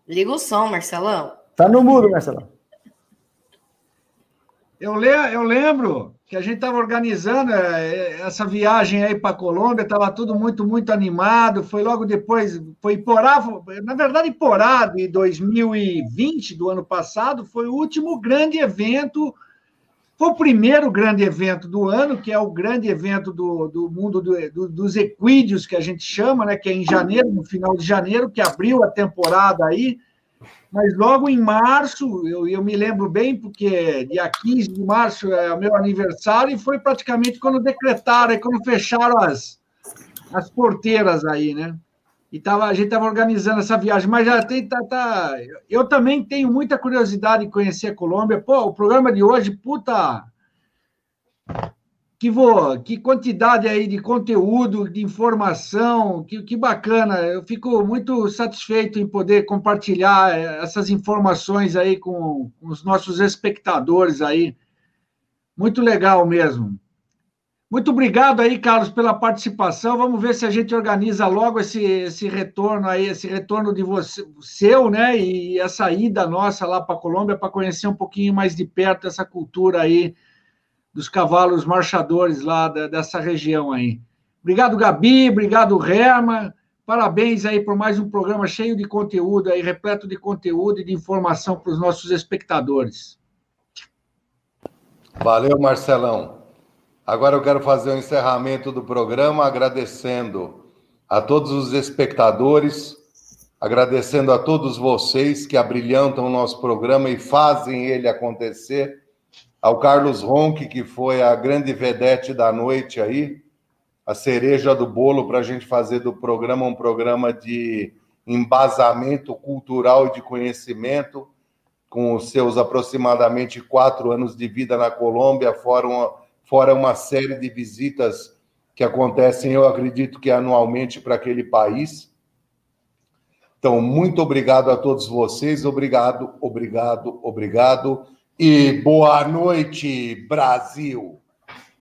Liga o som, Marcelão. Tá no mudo, Marcelão. Eu, le, eu lembro que a gente estava organizando é, essa viagem aí para a Colômbia, estava tudo muito, muito animado. Foi logo depois, foi Porá, na verdade, Porá de 2020, do ano passado, foi o último grande evento, foi o primeiro grande evento do ano, que é o grande evento do, do mundo do, do, dos equídeos, que a gente chama, né, que é em janeiro, no final de janeiro, que abriu a temporada aí. Mas logo em março, eu, eu me lembro bem, porque dia 15 de março é o meu aniversário, e foi praticamente quando decretaram, quando fecharam as, as porteiras aí, né? E tava, a gente estava organizando essa viagem, mas já tem. Tá, tá, eu também tenho muita curiosidade de conhecer a Colômbia. Pô, o programa de hoje, puta que, vou, que quantidade aí de conteúdo, de informação, que, que bacana. Eu fico muito satisfeito em poder compartilhar eh, essas informações aí com, com os nossos espectadores aí. Muito legal mesmo. Muito obrigado aí, Carlos, pela participação. Vamos ver se a gente organiza logo esse, esse retorno aí, esse retorno de você, seu, né? E essa ida nossa lá para a Colômbia para conhecer um pouquinho mais de perto essa cultura aí dos cavalos marchadores lá da, dessa região aí. Obrigado, Gabi, obrigado, Herman. Parabéns aí por mais um programa cheio de conteúdo aí, repleto de conteúdo e de informação para os nossos espectadores. Valeu, Marcelão. Agora eu quero fazer o um encerramento do programa agradecendo a todos os espectadores, agradecendo a todos vocês que abrilhantam o nosso programa e fazem ele acontecer ao Carlos Ronque, que foi a grande vedete da noite aí, a cereja do bolo para a gente fazer do programa um programa de embasamento cultural e de conhecimento, com os seus aproximadamente quatro anos de vida na Colômbia, fora uma, fora uma série de visitas que acontecem, eu acredito que anualmente para aquele país. Então, muito obrigado a todos vocês, obrigado, obrigado, obrigado e boa noite, Brasil.